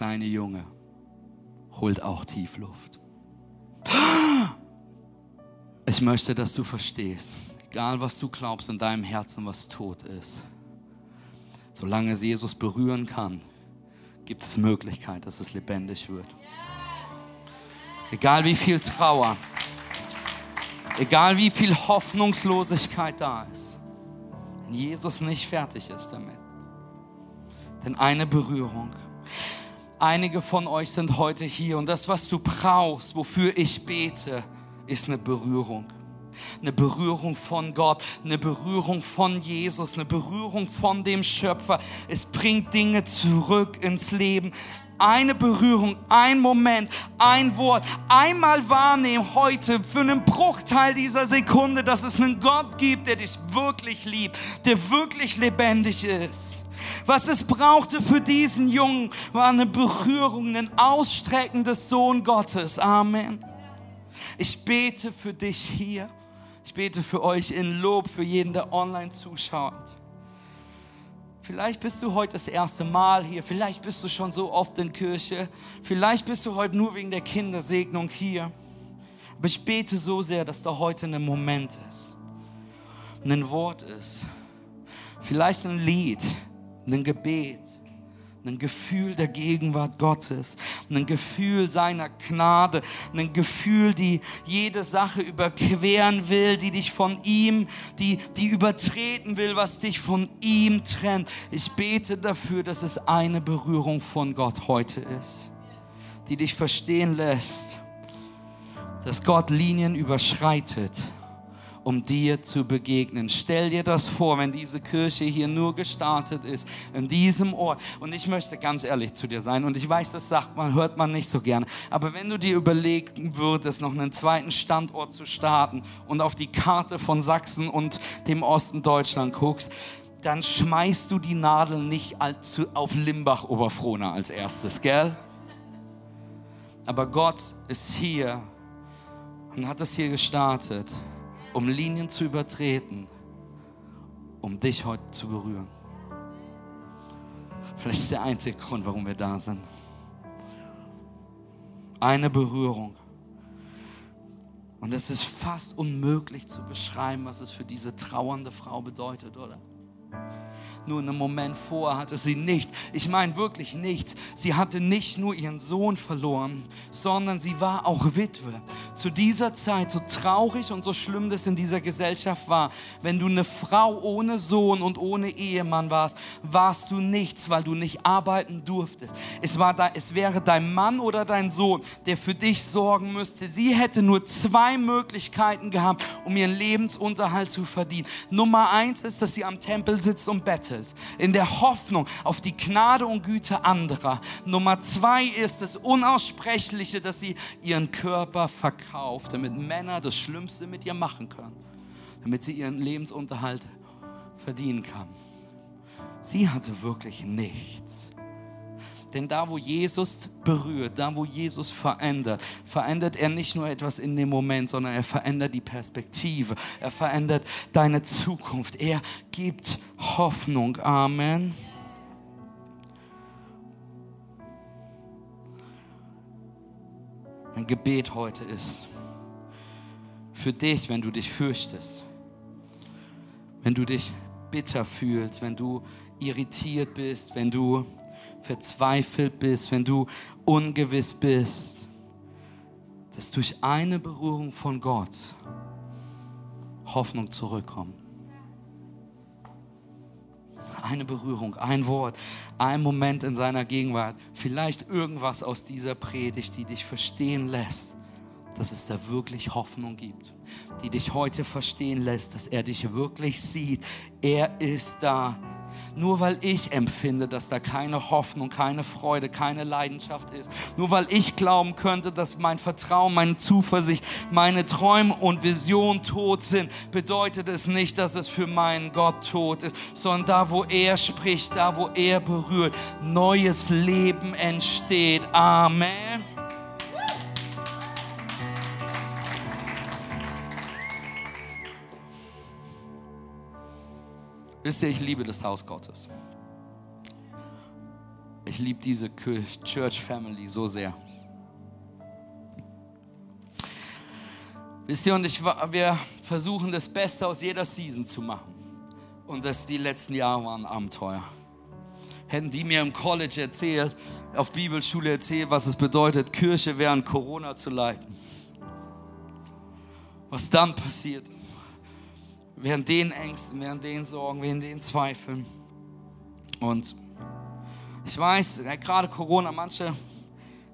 kleine Junge holt auch tief Luft. Ich möchte, dass du verstehst, egal was du glaubst in deinem Herzen, was tot ist, solange es Jesus berühren kann, gibt es Möglichkeit, dass es lebendig wird. Egal wie viel Trauer, egal wie viel Hoffnungslosigkeit da ist, wenn Jesus nicht fertig ist damit. Denn eine Berührung Einige von euch sind heute hier und das, was du brauchst, wofür ich bete, ist eine Berührung. Eine Berührung von Gott, eine Berührung von Jesus, eine Berührung von dem Schöpfer. Es bringt Dinge zurück ins Leben. Eine Berührung, ein Moment, ein Wort, einmal wahrnehmen heute für einen Bruchteil dieser Sekunde, dass es einen Gott gibt, der dich wirklich liebt, der wirklich lebendig ist. Was es brauchte für diesen Jungen, war eine Berührung, ein Ausstrecken des Sohn Gottes. Amen. Ich bete für dich hier. Ich bete für euch in Lob, für jeden, der online zuschaut. Vielleicht bist du heute das erste Mal hier, vielleicht bist du schon so oft in Kirche, vielleicht bist du heute nur wegen der Kindersegnung hier. Aber ich bete so sehr, dass da heute ein Moment ist, ein Wort ist, vielleicht ein Lied, ein Gebet, ein Gefühl der Gegenwart Gottes, ein Gefühl seiner Gnade, ein Gefühl, die jede Sache überqueren will, die dich von ihm, die, die übertreten will, was dich von ihm trennt. Ich bete dafür, dass es eine Berührung von Gott heute ist, die dich verstehen lässt, dass Gott Linien überschreitet um dir zu begegnen. Stell dir das vor, wenn diese Kirche hier nur gestartet ist, in diesem Ort. Und ich möchte ganz ehrlich zu dir sein. Und ich weiß, das sagt man, hört man nicht so gerne. Aber wenn du dir überlegen würdest, noch einen zweiten Standort zu starten und auf die Karte von Sachsen und dem Osten Deutschland guckst, dann schmeißt du die Nadel nicht auf Limbach-Oberfrohna als erstes, gell? Aber Gott ist hier und hat es hier gestartet um Linien zu übertreten, um dich heute zu berühren. Vielleicht ist der einzige Grund, warum wir da sind. Eine Berührung. Und es ist fast unmöglich zu beschreiben, was es für diese trauernde Frau bedeutet, oder? Nur einen Moment vor hatte sie nichts. Ich meine wirklich nichts. Sie hatte nicht nur ihren Sohn verloren, sondern sie war auch Witwe. Zu dieser Zeit, so traurig und so schlimm das in dieser Gesellschaft war, wenn du eine Frau ohne Sohn und ohne Ehemann warst, warst du nichts, weil du nicht arbeiten durftest. Es, war da, es wäre dein Mann oder dein Sohn, der für dich sorgen müsste. Sie hätte nur zwei Möglichkeiten gehabt, um ihren Lebensunterhalt zu verdienen. Nummer eins ist, dass sie am Tempel sitzt und bettelt, in der Hoffnung auf die Gnade und Güte anderer. Nummer zwei ist das Unaussprechliche, dass sie ihren Körper verkauft, damit Männer das Schlimmste mit ihr machen können, damit sie ihren Lebensunterhalt verdienen kann. Sie hatte wirklich nichts. Denn da, wo Jesus berührt, da, wo Jesus verändert, verändert er nicht nur etwas in dem Moment, sondern er verändert die Perspektive. Er verändert deine Zukunft. Er gibt Hoffnung. Amen. Mein Gebet heute ist für dich, wenn du dich fürchtest, wenn du dich bitter fühlst, wenn du irritiert bist, wenn du verzweifelt bist, wenn du ungewiss bist, dass durch eine Berührung von Gott Hoffnung zurückkommt. Eine Berührung, ein Wort, ein Moment in seiner Gegenwart, vielleicht irgendwas aus dieser Predigt, die dich verstehen lässt, dass es da wirklich Hoffnung gibt, die dich heute verstehen lässt, dass er dich wirklich sieht. Er ist da nur weil ich empfinde, dass da keine Hoffnung, keine Freude, keine Leidenschaft ist. Nur weil ich glauben könnte, dass mein Vertrauen, meine Zuversicht, meine Träume und Visionen tot sind, bedeutet es nicht, dass es für meinen Gott tot ist, sondern da, wo er spricht, da, wo er berührt, neues Leben entsteht. Amen. Wisst ihr, ich liebe das Haus Gottes. Ich liebe diese Church Family so sehr. Wisst ihr, und ich, wir versuchen das Beste aus jeder Season zu machen. Und das die letzten Jahre waren Abenteuer. Hätten die mir im College erzählt, auf Bibelschule erzählt, was es bedeutet, Kirche während Corona zu leiten. Was dann passiert während den Ängsten, während den Sorgen, während den Zweifeln. Und ich weiß, gerade Corona, manche,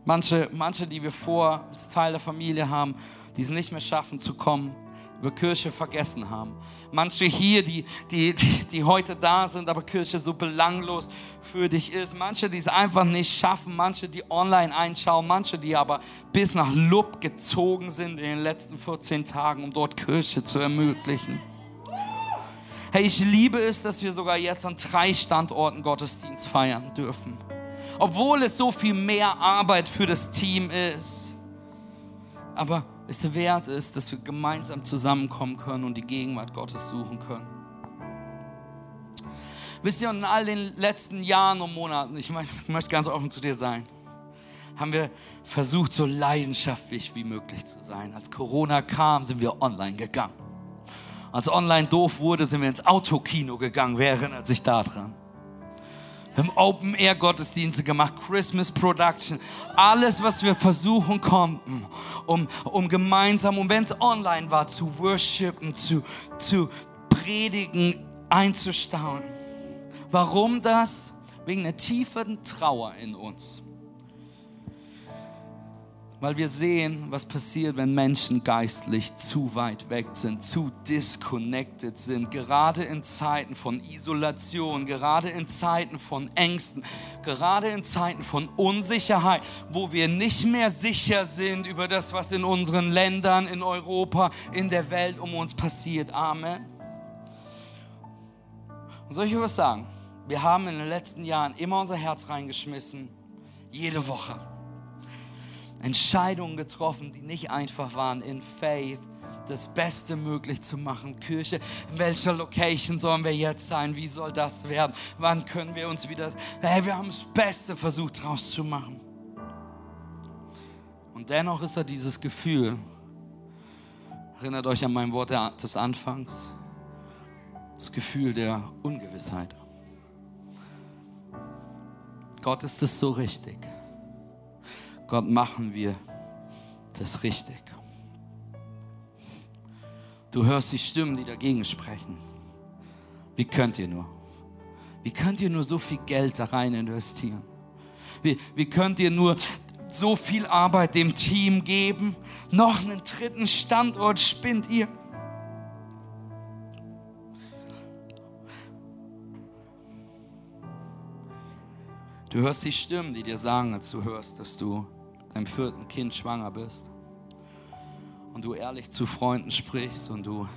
manche, manche, die wir vor als Teil der Familie haben, die es nicht mehr schaffen zu kommen, über Kirche vergessen haben. Manche hier, die, die, die, die heute da sind, aber Kirche so belanglos für dich ist. Manche, die es einfach nicht schaffen. Manche, die online einschauen. Manche, die aber bis nach Lub gezogen sind in den letzten 14 Tagen, um dort Kirche zu ermöglichen. Hey, ich liebe es, dass wir sogar jetzt an drei Standorten Gottesdienst feiern dürfen. Obwohl es so viel mehr Arbeit für das Team ist. Aber es wert ist, dass wir gemeinsam zusammenkommen können und die Gegenwart Gottes suchen können. Wisst ihr, in all den letzten Jahren und Monaten, ich, mein, ich möchte ganz offen zu dir sein, haben wir versucht, so leidenschaftlich wie möglich zu sein. Als Corona kam, sind wir online gegangen. Als online doof wurde, sind wir ins Autokino gegangen. Wer erinnert sich daran? Wir haben Open-Air-Gottesdienste gemacht, Christmas Production, alles, was wir versuchen konnten, um, um gemeinsam, und wenn es online war, zu worshipen, zu, zu predigen, einzustauen. Warum das? Wegen einer tiefen Trauer in uns weil wir sehen, was passiert, wenn Menschen geistlich zu weit weg sind, zu disconnected sind, gerade in Zeiten von Isolation, gerade in Zeiten von Ängsten, gerade in Zeiten von Unsicherheit, wo wir nicht mehr sicher sind über das, was in unseren Ländern, in Europa, in der Welt um uns passiert. Amen. Und soll ich was sagen? Wir haben in den letzten Jahren immer unser Herz reingeschmissen, jede Woche Entscheidungen getroffen, die nicht einfach waren, in Faith das Beste möglich zu machen. Kirche, in welcher Location sollen wir jetzt sein? Wie soll das werden? Wann können wir uns wieder... Hey, wir haben das Beste versucht draus zu machen. Und dennoch ist da dieses Gefühl, erinnert euch an mein Wort des Anfangs, das Gefühl der Ungewissheit. Gott ist es so richtig. Gott, machen wir das richtig. Du hörst die Stimmen, die dagegen sprechen. Wie könnt ihr nur? Wie könnt ihr nur so viel Geld da rein investieren? Wie, wie könnt ihr nur so viel Arbeit dem Team geben? Noch einen dritten Standort spinnt ihr? Du hörst die Stimmen, die dir sagen, als du hörst, dass du deinem vierten Kind schwanger bist. Und du ehrlich zu Freunden sprichst und du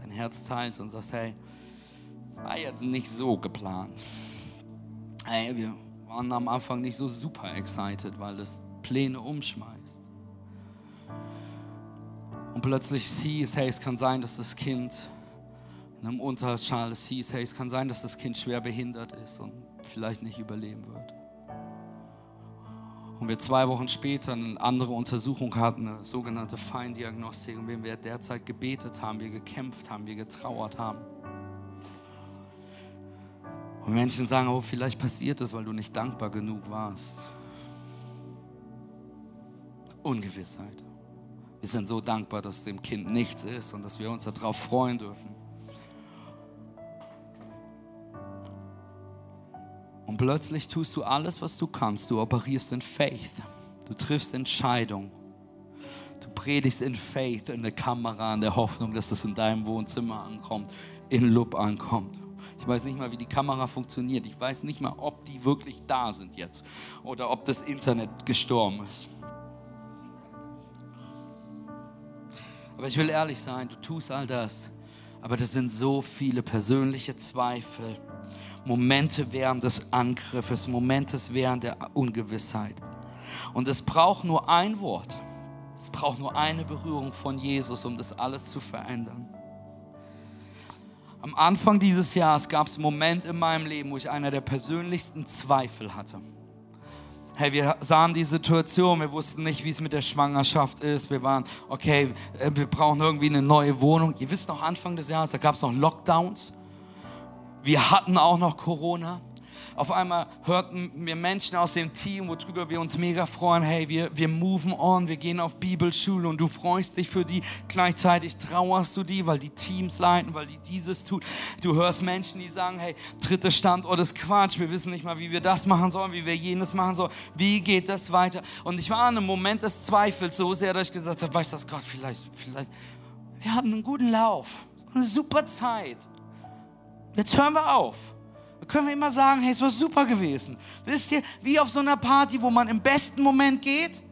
dein Herz teilst und sagst, hey, das war jetzt nicht so geplant. Hey, wir waren am Anfang nicht so super excited, weil das Pläne umschmeißt. Und plötzlich hieß, hey, es kann sein, dass das Kind in einem Unterschall, es hieß, hey, es kann sein, dass das Kind schwer behindert ist und vielleicht nicht überleben wird. Und wir zwei Wochen später eine andere Untersuchung hatten, eine sogenannte Feindiagnostik, und wenn wir derzeit gebetet haben, wir gekämpft haben, wir getrauert haben. Und Menschen sagen, oh, vielleicht passiert es, weil du nicht dankbar genug warst. Ungewissheit. Wir sind so dankbar, dass dem Kind nichts ist und dass wir uns darauf freuen dürfen. Und plötzlich tust du alles, was du kannst. Du operierst in Faith. Du triffst Entscheidungen. Du predigst in Faith in der Kamera, in der Hoffnung, dass es in deinem Wohnzimmer ankommt, in Lub ankommt. Ich weiß nicht mal, wie die Kamera funktioniert. Ich weiß nicht mal, ob die wirklich da sind jetzt oder ob das Internet gestorben ist. Aber ich will ehrlich sein, du tust all das. Aber das sind so viele persönliche Zweifel, Momente während des Angriffes, Momente während der Ungewissheit. Und es braucht nur ein Wort. Es braucht nur eine Berührung von Jesus, um das alles zu verändern. Am Anfang dieses Jahres gab es einen Moment in meinem Leben, wo ich einer der persönlichsten Zweifel hatte. Hey, wir sahen die Situation, wir wussten nicht, wie es mit der Schwangerschaft ist. Wir waren, okay, äh, wir brauchen irgendwie eine neue Wohnung. Ihr wisst noch, Anfang des Jahres, da gab es noch Lockdowns. Wir hatten auch noch Corona. Auf einmal hörten wir Menschen aus dem Team, worüber wir uns mega freuen. Hey, wir, wir moven on, wir gehen auf Bibelschule und du freust dich für die. Gleichzeitig trauerst du die, weil die Teams leiten, weil die dieses tun. Du hörst Menschen, die sagen, hey, dritter Standort ist Quatsch. Wir wissen nicht mal, wie wir das machen sollen, wie wir jenes machen sollen. Wie geht das weiter? Und ich war in einem Moment des Zweifels so sehr, dass ich gesagt habe, weißt du was, Gott, vielleicht, vielleicht, wir haben einen guten Lauf, eine super Zeit. Jetzt hören wir auf. Da können wir immer sagen, hey, es war super gewesen. Wisst ihr, wie auf so einer Party, wo man im besten Moment geht,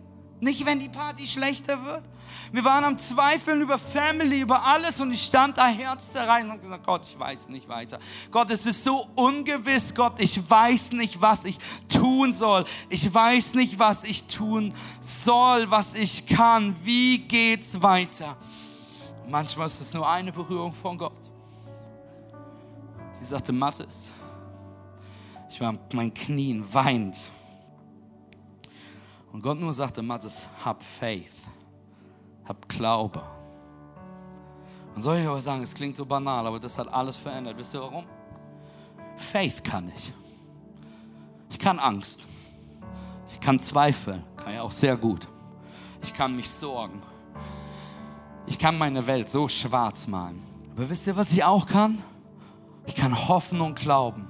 nicht wenn die Party schlechter wird. Wir waren am Zweifeln über Family, über alles und ich stand da herzzerreißend und gesagt, Gott, ich weiß nicht weiter. Gott, es ist so ungewiss, Gott, ich weiß nicht, was ich tun soll. Ich weiß nicht, was ich tun soll, was ich kann. Wie geht's weiter? Manchmal ist es nur eine Berührung von Gott. Sie sagte, Mathis, ich war auf meinen Knien weint. Und Gott nur sagte, Mathis, hab Faith, hab Glaube. Und soll ich aber sagen, es klingt so banal, aber das hat alles verändert. Wisst ihr warum? Faith kann ich. Ich kann Angst. Ich kann Zweifel. Kann ja auch sehr gut. Ich kann mich sorgen. Ich kann meine Welt so schwarz malen. Aber wisst ihr, was ich auch kann? Ich kann hoffen und glauben.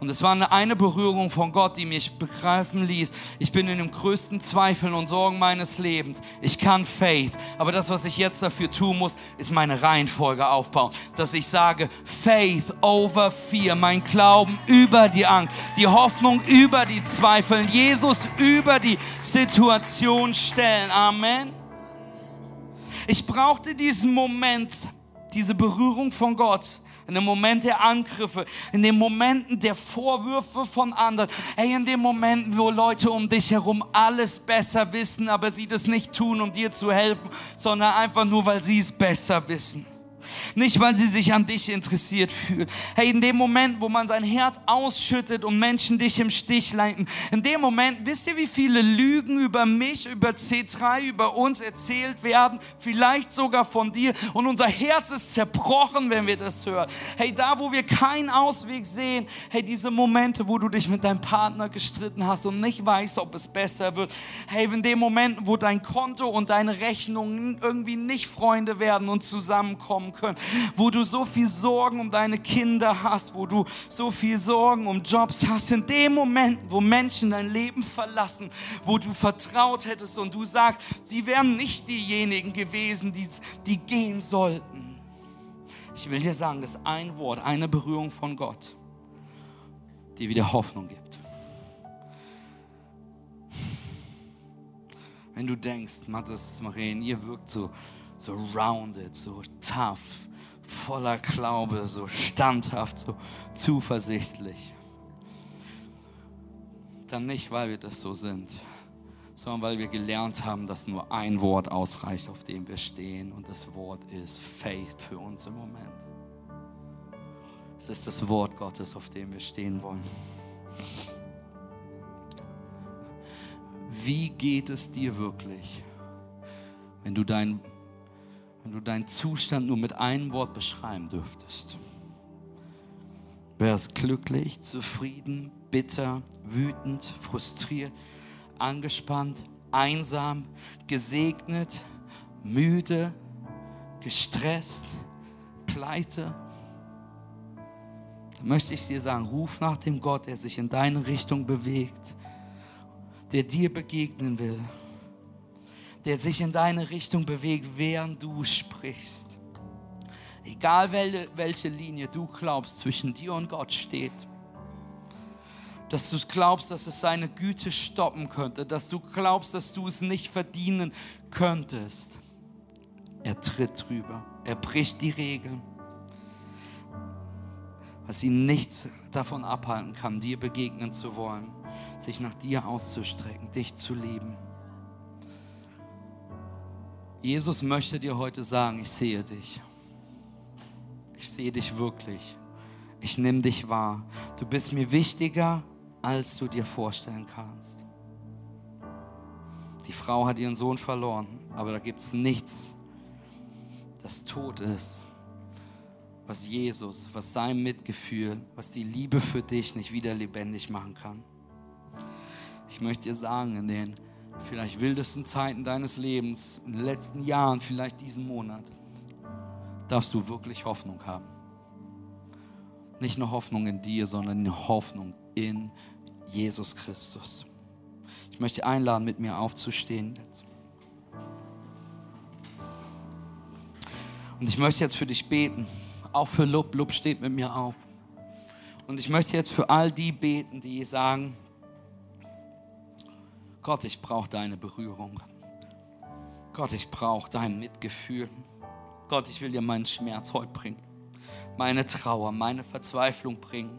Und es war eine, Berührung von Gott, die mich begreifen ließ. Ich bin in den größten Zweifeln und Sorgen meines Lebens. Ich kann Faith. Aber das, was ich jetzt dafür tun muss, ist meine Reihenfolge aufbauen. Dass ich sage, Faith over Fear. Mein Glauben über die Angst. Die Hoffnung über die Zweifel. Jesus über die Situation stellen. Amen. Ich brauchte diesen Moment, diese Berührung von Gott in dem Moment der Angriffe, in den Momenten der Vorwürfe von anderen, hey, in den Momenten, wo Leute um dich herum alles besser wissen, aber sie das nicht tun, um dir zu helfen, sondern einfach nur, weil sie es besser wissen. Nicht, weil sie sich an dich interessiert fühlt. Hey, in dem Moment, wo man sein Herz ausschüttet und Menschen dich im Stich leiten, in dem Moment, wisst ihr, wie viele Lügen über mich, über C3, über uns erzählt werden? Vielleicht sogar von dir. Und unser Herz ist zerbrochen, wenn wir das hören. Hey, da, wo wir keinen Ausweg sehen, hey, diese Momente, wo du dich mit deinem Partner gestritten hast und nicht weißt, ob es besser wird. Hey, in dem Moment, wo dein Konto und deine Rechnungen irgendwie nicht Freunde werden und zusammenkommen können, wo du so viel Sorgen um deine Kinder hast, wo du so viel Sorgen um Jobs hast, in dem Moment, wo Menschen dein Leben verlassen, wo du vertraut hättest und du sagst, sie wären nicht diejenigen gewesen, die, die gehen sollten. Ich will dir sagen, dass ein Wort, eine Berührung von Gott, dir wieder Hoffnung gibt. Wenn du denkst, Mathis, Marien, ihr wirkt so, so rounded, so tough, voller Glaube, so standhaft, so zuversichtlich. Dann nicht, weil wir das so sind, sondern weil wir gelernt haben, dass nur ein Wort ausreicht, auf dem wir stehen. Und das Wort ist Faith für uns im Moment. Es ist das Wort Gottes, auf dem wir stehen wollen. Wie geht es dir wirklich, wenn du, dein, wenn du deinen Zustand nur mit einem Wort beschreiben dürftest? Wärst glücklich, zufrieden, bitter, wütend, frustriert, angespannt, einsam, gesegnet, müde, gestresst, pleite? Da möchte ich dir sagen, ruf nach dem Gott, der sich in deine Richtung bewegt, der dir begegnen will, der sich in deine Richtung bewegt, während du sprichst. Egal welche Linie du glaubst zwischen dir und Gott steht, dass du glaubst, dass es seine Güte stoppen könnte, dass du glaubst, dass du es nicht verdienen könntest. Er tritt drüber, er bricht die Regeln, was ihm nichts davon abhalten kann, dir begegnen zu wollen, sich nach dir auszustrecken, dich zu lieben. Jesus möchte dir heute sagen, ich sehe dich. Ich sehe dich wirklich. Ich nehme dich wahr. Du bist mir wichtiger als du dir vorstellen kannst. Die Frau hat ihren Sohn verloren, aber da gibt es nichts, das tot ist, was Jesus, was sein Mitgefühl, was die Liebe für dich nicht wieder lebendig machen kann. Ich möchte dir sagen, in den vielleicht wildesten Zeiten deines Lebens, in den letzten Jahren, vielleicht diesen Monat, darfst du wirklich Hoffnung haben. Nicht nur Hoffnung in dir, sondern eine Hoffnung in Jesus Christus. Ich möchte einladen, mit mir aufzustehen jetzt. Und ich möchte jetzt für dich beten, auch für Lub. Lub steht mit mir auf. Und ich möchte jetzt für all die beten, die sagen, Gott, ich brauche deine Berührung. Gott, ich brauche dein Mitgefühl. Gott, ich will dir meinen Schmerz heute bringen, meine Trauer, meine Verzweiflung bringen.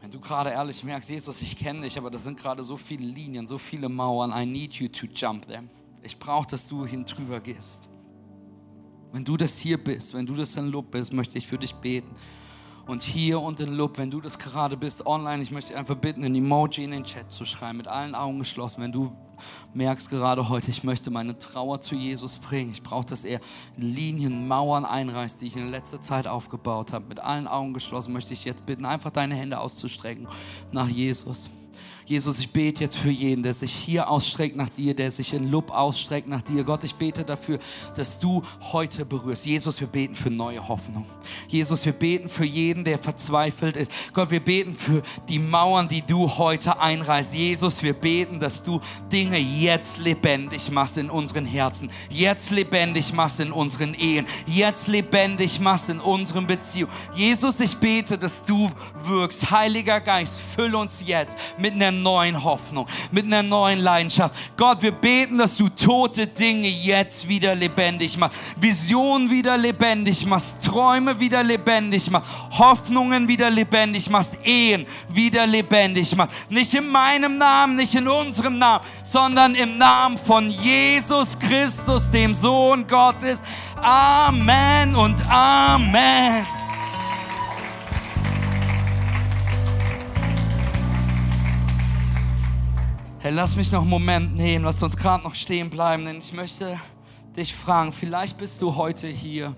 Wenn du gerade ehrlich merkst, Jesus, ich kenne dich, aber das sind gerade so viele Linien, so viele Mauern. I need you to jump them. Ich brauche, dass du hin drüber gehst. Wenn du das hier bist, wenn du das in Lob bist, möchte ich für dich beten. Und hier und in Lob, wenn du das gerade bist, online, ich möchte dich einfach bitten, ein Emoji in den Chat zu schreiben, mit allen Augen geschlossen, wenn du merkst gerade heute, ich möchte meine Trauer zu Jesus bringen. Ich brauche, dass er Linien, Mauern einreißt, die ich in letzter Zeit aufgebaut habe. Mit allen Augen geschlossen möchte ich jetzt bitten, einfach deine Hände auszustrecken nach Jesus. Jesus, ich bete jetzt für jeden, der sich hier ausstreckt nach dir, der sich in Lob ausstreckt nach dir. Gott, ich bete dafür, dass du heute berührst. Jesus, wir beten für neue Hoffnung. Jesus, wir beten für jeden, der verzweifelt ist. Gott, wir beten für die Mauern, die du heute einreißt. Jesus, wir beten, dass du Dinge jetzt lebendig machst in unseren Herzen, jetzt lebendig machst in unseren Ehen, jetzt lebendig machst in unseren Beziehungen. Jesus, ich bete, dass du wirkst. Heiliger Geist, füll uns jetzt mit einer neuen Hoffnung, mit einer neuen Leidenschaft. Gott, wir beten, dass du tote Dinge jetzt wieder lebendig machst, Visionen wieder lebendig machst, Träume wieder lebendig machst, Hoffnungen wieder lebendig machst, Ehen wieder lebendig machst. Nicht in meinem Namen, nicht in unserem Namen, sondern im Namen von Jesus Christus, dem Sohn Gottes. Amen und Amen. Hey, lass mich noch einen Moment nehmen, lass uns gerade noch stehen bleiben, denn ich möchte dich fragen, vielleicht bist du heute hier,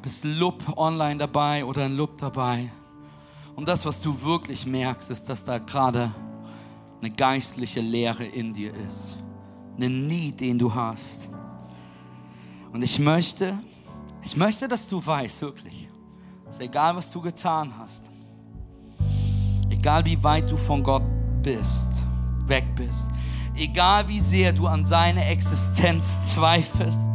bist Lub online dabei oder ein Lub dabei. Und das, was du wirklich merkst, ist, dass da gerade eine geistliche Lehre in dir ist. Eine Nie, den du hast. Und ich möchte, ich möchte, dass du weißt, wirklich, ist egal, was du getan hast, egal wie weit du von Gott bist, weg bist. Egal wie sehr du an seine Existenz zweifelst,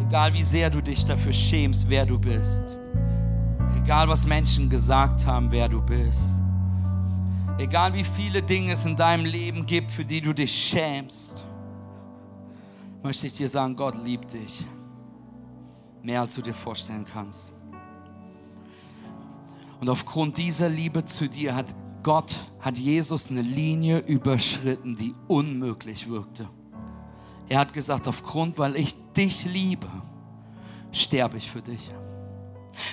egal wie sehr du dich dafür schämst, wer du bist, egal was Menschen gesagt haben, wer du bist, Egal wie viele Dinge es in deinem Leben gibt, für die du dich schämst, möchte ich dir sagen, Gott liebt dich. Mehr als du dir vorstellen kannst. Und aufgrund dieser Liebe zu dir hat Gott, hat Jesus eine Linie überschritten, die unmöglich wirkte. Er hat gesagt, aufgrund, weil ich dich liebe, sterbe ich für dich.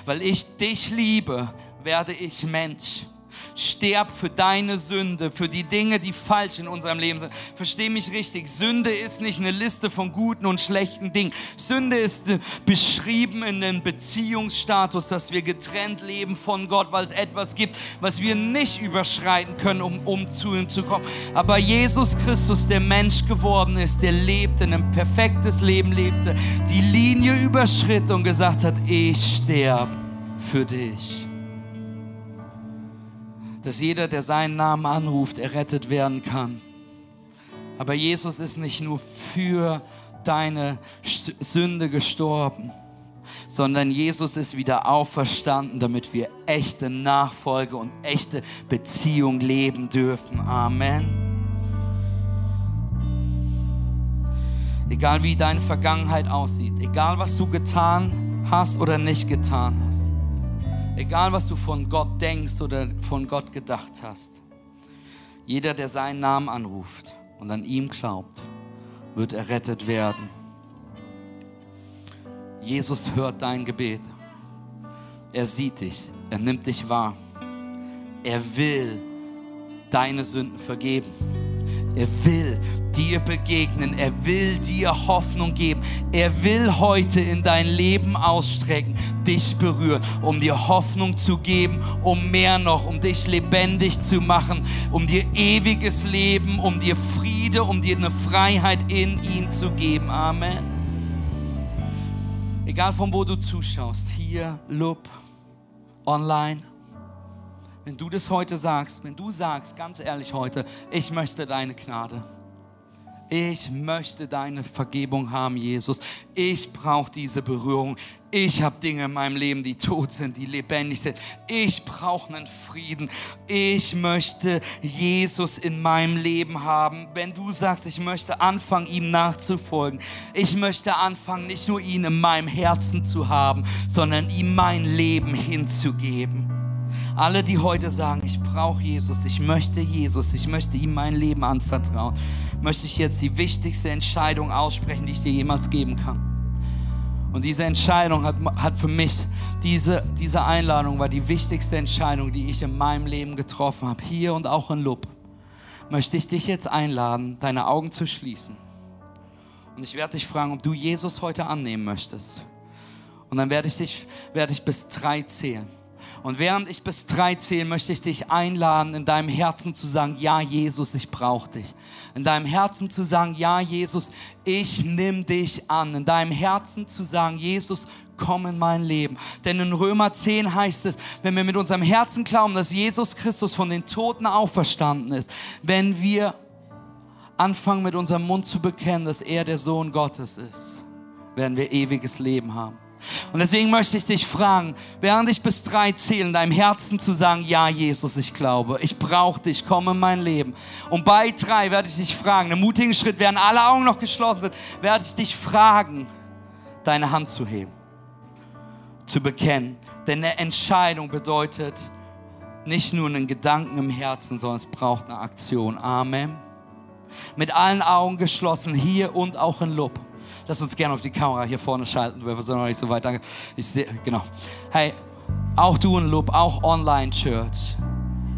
Weil ich dich liebe, werde ich Mensch. Sterb für deine Sünde, für die Dinge, die falsch in unserem Leben sind. Versteh mich richtig. Sünde ist nicht eine Liste von guten und schlechten Dingen. Sünde ist beschrieben in einem Beziehungsstatus, dass wir getrennt leben von Gott, weil es etwas gibt, was wir nicht überschreiten können, um, um zu ihm zu kommen. Aber Jesus Christus, der Mensch geworden ist, der lebte, ein perfektes Leben lebte, die Linie überschritt und gesagt hat, ich sterbe für dich dass jeder, der seinen Namen anruft, errettet werden kann. Aber Jesus ist nicht nur für deine Sünde gestorben, sondern Jesus ist wieder auferstanden, damit wir echte Nachfolge und echte Beziehung leben dürfen. Amen. Egal wie deine Vergangenheit aussieht, egal was du getan hast oder nicht getan hast. Egal, was du von Gott denkst oder von Gott gedacht hast. Jeder, der seinen Namen anruft und an ihm glaubt, wird errettet werden. Jesus hört dein Gebet. Er sieht dich. Er nimmt dich wahr. Er will deine Sünden vergeben. Er will dir begegnen. Er will dir Hoffnung geben. Er will heute in dein Leben ausstrecken, dich berühren, um dir Hoffnung zu geben, um mehr noch, um dich lebendig zu machen, um dir ewiges Leben, um dir Friede, um dir eine Freiheit in ihm zu geben. Amen. Egal von wo du zuschaust, hier, Lub, online. Wenn du das heute sagst, wenn du sagst, ganz ehrlich heute, ich möchte deine Gnade ich möchte deine Vergebung haben, Jesus. Ich brauche diese Berührung. Ich habe Dinge in meinem Leben, die tot sind, die lebendig sind. Ich brauche einen Frieden. Ich möchte Jesus in meinem Leben haben. Wenn du sagst, ich möchte anfangen, ihm nachzufolgen. Ich möchte anfangen, nicht nur ihn in meinem Herzen zu haben, sondern ihm mein Leben hinzugeben. Alle, die heute sagen, ich brauche Jesus, ich möchte Jesus, ich möchte ihm mein Leben anvertrauen, möchte ich jetzt die wichtigste Entscheidung aussprechen, die ich dir jemals geben kann. Und diese Entscheidung hat, hat für mich, diese, diese Einladung war die wichtigste Entscheidung, die ich in meinem Leben getroffen habe, hier und auch in Lub. Möchte ich dich jetzt einladen, deine Augen zu schließen. Und ich werde dich fragen, ob du Jesus heute annehmen möchtest. Und dann werde ich dich, werde ich bis drei zählen. Und während ich bis drei zähle, möchte ich dich einladen, in deinem Herzen zu sagen, ja Jesus, ich brauche dich. In deinem Herzen zu sagen, ja Jesus, ich nimm dich an. In deinem Herzen zu sagen, Jesus, komm in mein Leben. Denn in Römer 10 heißt es, wenn wir mit unserem Herzen glauben, dass Jesus Christus von den Toten auferstanden ist, wenn wir anfangen mit unserem Mund zu bekennen, dass er der Sohn Gottes ist, werden wir ewiges Leben haben. Und deswegen möchte ich dich fragen, während ich bis drei zähle, in deinem Herzen zu sagen, ja Jesus, ich glaube, ich brauche dich, komm in mein Leben. Und bei drei werde ich dich fragen, einen mutigen Schritt, während alle Augen noch geschlossen sind, werde ich dich fragen, deine Hand zu heben, zu bekennen. Denn eine Entscheidung bedeutet nicht nur einen Gedanken im Herzen, sondern es braucht eine Aktion. Amen. Mit allen Augen geschlossen, hier und auch in Lob. Lass uns gerne auf die Kamera hier vorne schalten. Wir sind noch nicht so weit. Danke. Ich sehe, genau. Hey, auch du in Loop, auch Online Church.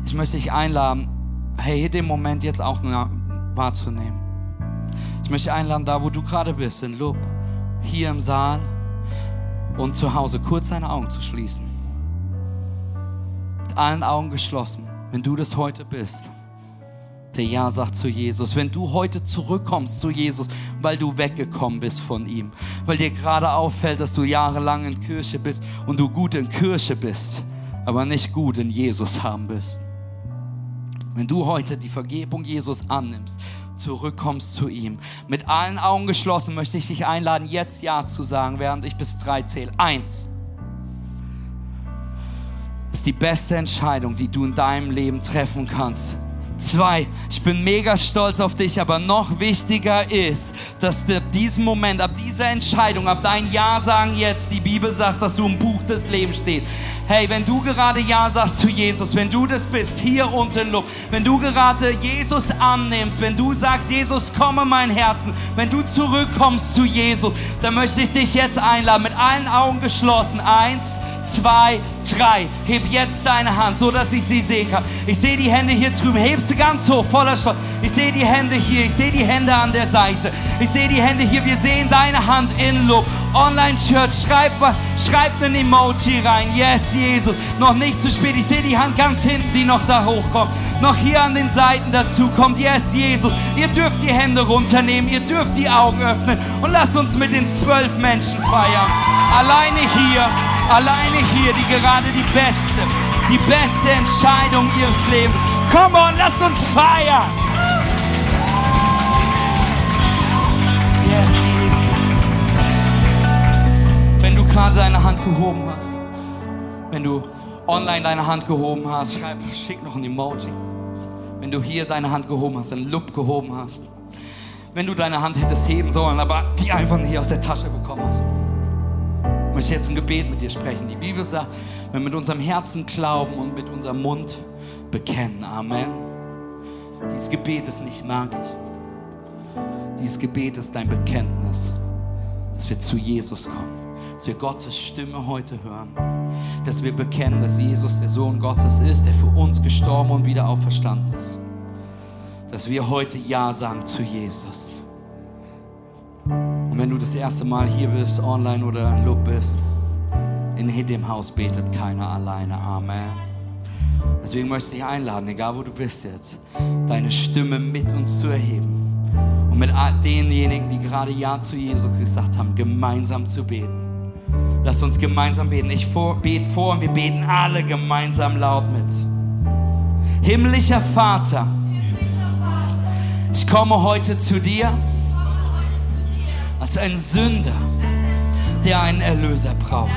Ich möchte dich einladen, hey, hier den Moment jetzt auch wahrzunehmen. Ich möchte dich einladen, da wo du gerade bist, in Loop, hier im Saal und zu Hause, kurz deine Augen zu schließen. Mit allen Augen geschlossen, wenn du das heute bist der Ja sagt zu Jesus. Wenn du heute zurückkommst zu Jesus, weil du weggekommen bist von ihm, weil dir gerade auffällt, dass du jahrelang in Kirche bist und du gut in Kirche bist, aber nicht gut in Jesus haben bist. Wenn du heute die Vergebung Jesus annimmst, zurückkommst zu ihm, mit allen Augen geschlossen, möchte ich dich einladen, jetzt Ja zu sagen, während ich bis drei zähle. Eins. ist die beste Entscheidung, die du in deinem Leben treffen kannst. Zwei, ich bin mega stolz auf dich, aber noch wichtiger ist, dass du ab diesem Moment, ab dieser Entscheidung, ab dein Ja sagen jetzt, die Bibel sagt, dass du im Buch des Lebens stehst. Hey, wenn du gerade Ja sagst zu Jesus, wenn du das bist, hier unten Lob, wenn du gerade Jesus annimmst, wenn du sagst, Jesus, komme mein Herzen, wenn du zurückkommst zu Jesus, dann möchte ich dich jetzt einladen, mit allen Augen geschlossen. Eins, zwei, drei. Heb jetzt deine Hand, so dass ich sie sehen kann. Ich sehe die Hände hier drüben. Heb sie ganz hoch, voller Stolz. Ich sehe die Hände hier. Ich sehe die Hände an der Seite. Ich sehe die Hände hier. Wir sehen deine Hand in Lob. Online Church, schreib, schreib einen Emoji rein. Yes, Jesus. Noch nicht zu spät. Ich sehe die Hand ganz hinten, die noch da hochkommt. Noch hier an den Seiten dazu kommt. Yes, Jesus. Ihr dürft die Hände runternehmen. Ihr dürft die Augen öffnen. Und lasst uns mit den zwölf Menschen feiern. Alleine hier alleine hier, die gerade die beste, die beste Entscheidung ihres Lebens. Come on, lass uns feiern. Gerade deine Hand gehoben hast, wenn du online deine Hand gehoben hast, schreib, schick noch ein Emoji. Wenn du hier deine Hand gehoben hast, ein Loop gehoben hast. Wenn du deine Hand hättest heben sollen, aber die einfach nicht aus der Tasche bekommen hast möchte jetzt ein Gebet mit dir sprechen. Die Bibel sagt, wenn wir mit unserem Herzen glauben und mit unserem Mund bekennen. Amen. Dieses Gebet ist nicht magisch. Dieses Gebet ist dein Bekenntnis, dass wir zu Jesus kommen, dass wir Gottes Stimme heute hören, dass wir bekennen, dass Jesus der Sohn Gottes ist, der für uns gestorben und wieder auferstanden ist. Dass wir heute Ja sagen zu Jesus. Und wenn du das erste Mal hier bist, online oder in Look bist, in dem Haus betet keiner alleine. Amen. Deswegen möchte ich einladen, egal wo du bist jetzt, deine Stimme mit uns zu erheben. Und mit denjenigen, die gerade Ja zu Jesus gesagt haben, gemeinsam zu beten. Lass uns gemeinsam beten. Ich bete vor und wir beten alle gemeinsam laut mit. Himmlischer Vater, ich komme heute zu dir als ein Sünder, der einen Erlöser braucht.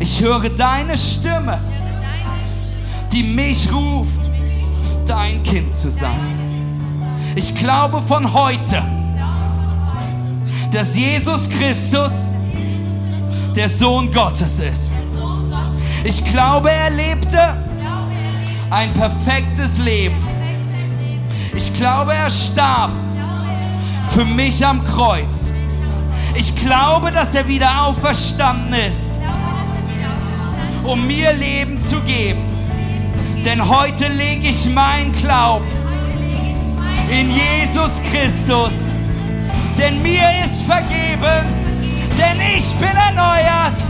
Ich höre deine Stimme, die mich ruft, dein Kind zu sein. Ich glaube von heute, dass Jesus Christus der Sohn Gottes ist. Ich glaube, er lebte ein perfektes Leben. Ich glaube, er starb für mich am Kreuz. Ich glaube, dass er wieder auferstanden ist, um mir Leben zu geben. Denn heute lege ich meinen Glauben in Jesus Christus. Denn mir ist vergeben, denn ich bin erneuert,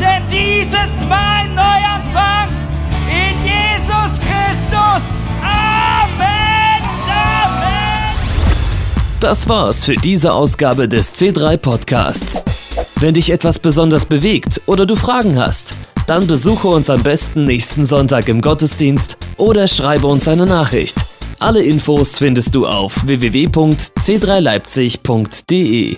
denn dieses mein Neuanfang in Jesus Christus. Das war's für diese Ausgabe des C3 Podcasts. Wenn dich etwas besonders bewegt oder du Fragen hast, dann besuche uns am besten nächsten Sonntag im Gottesdienst oder schreibe uns eine Nachricht. Alle Infos findest du auf www.c3leipzig.de.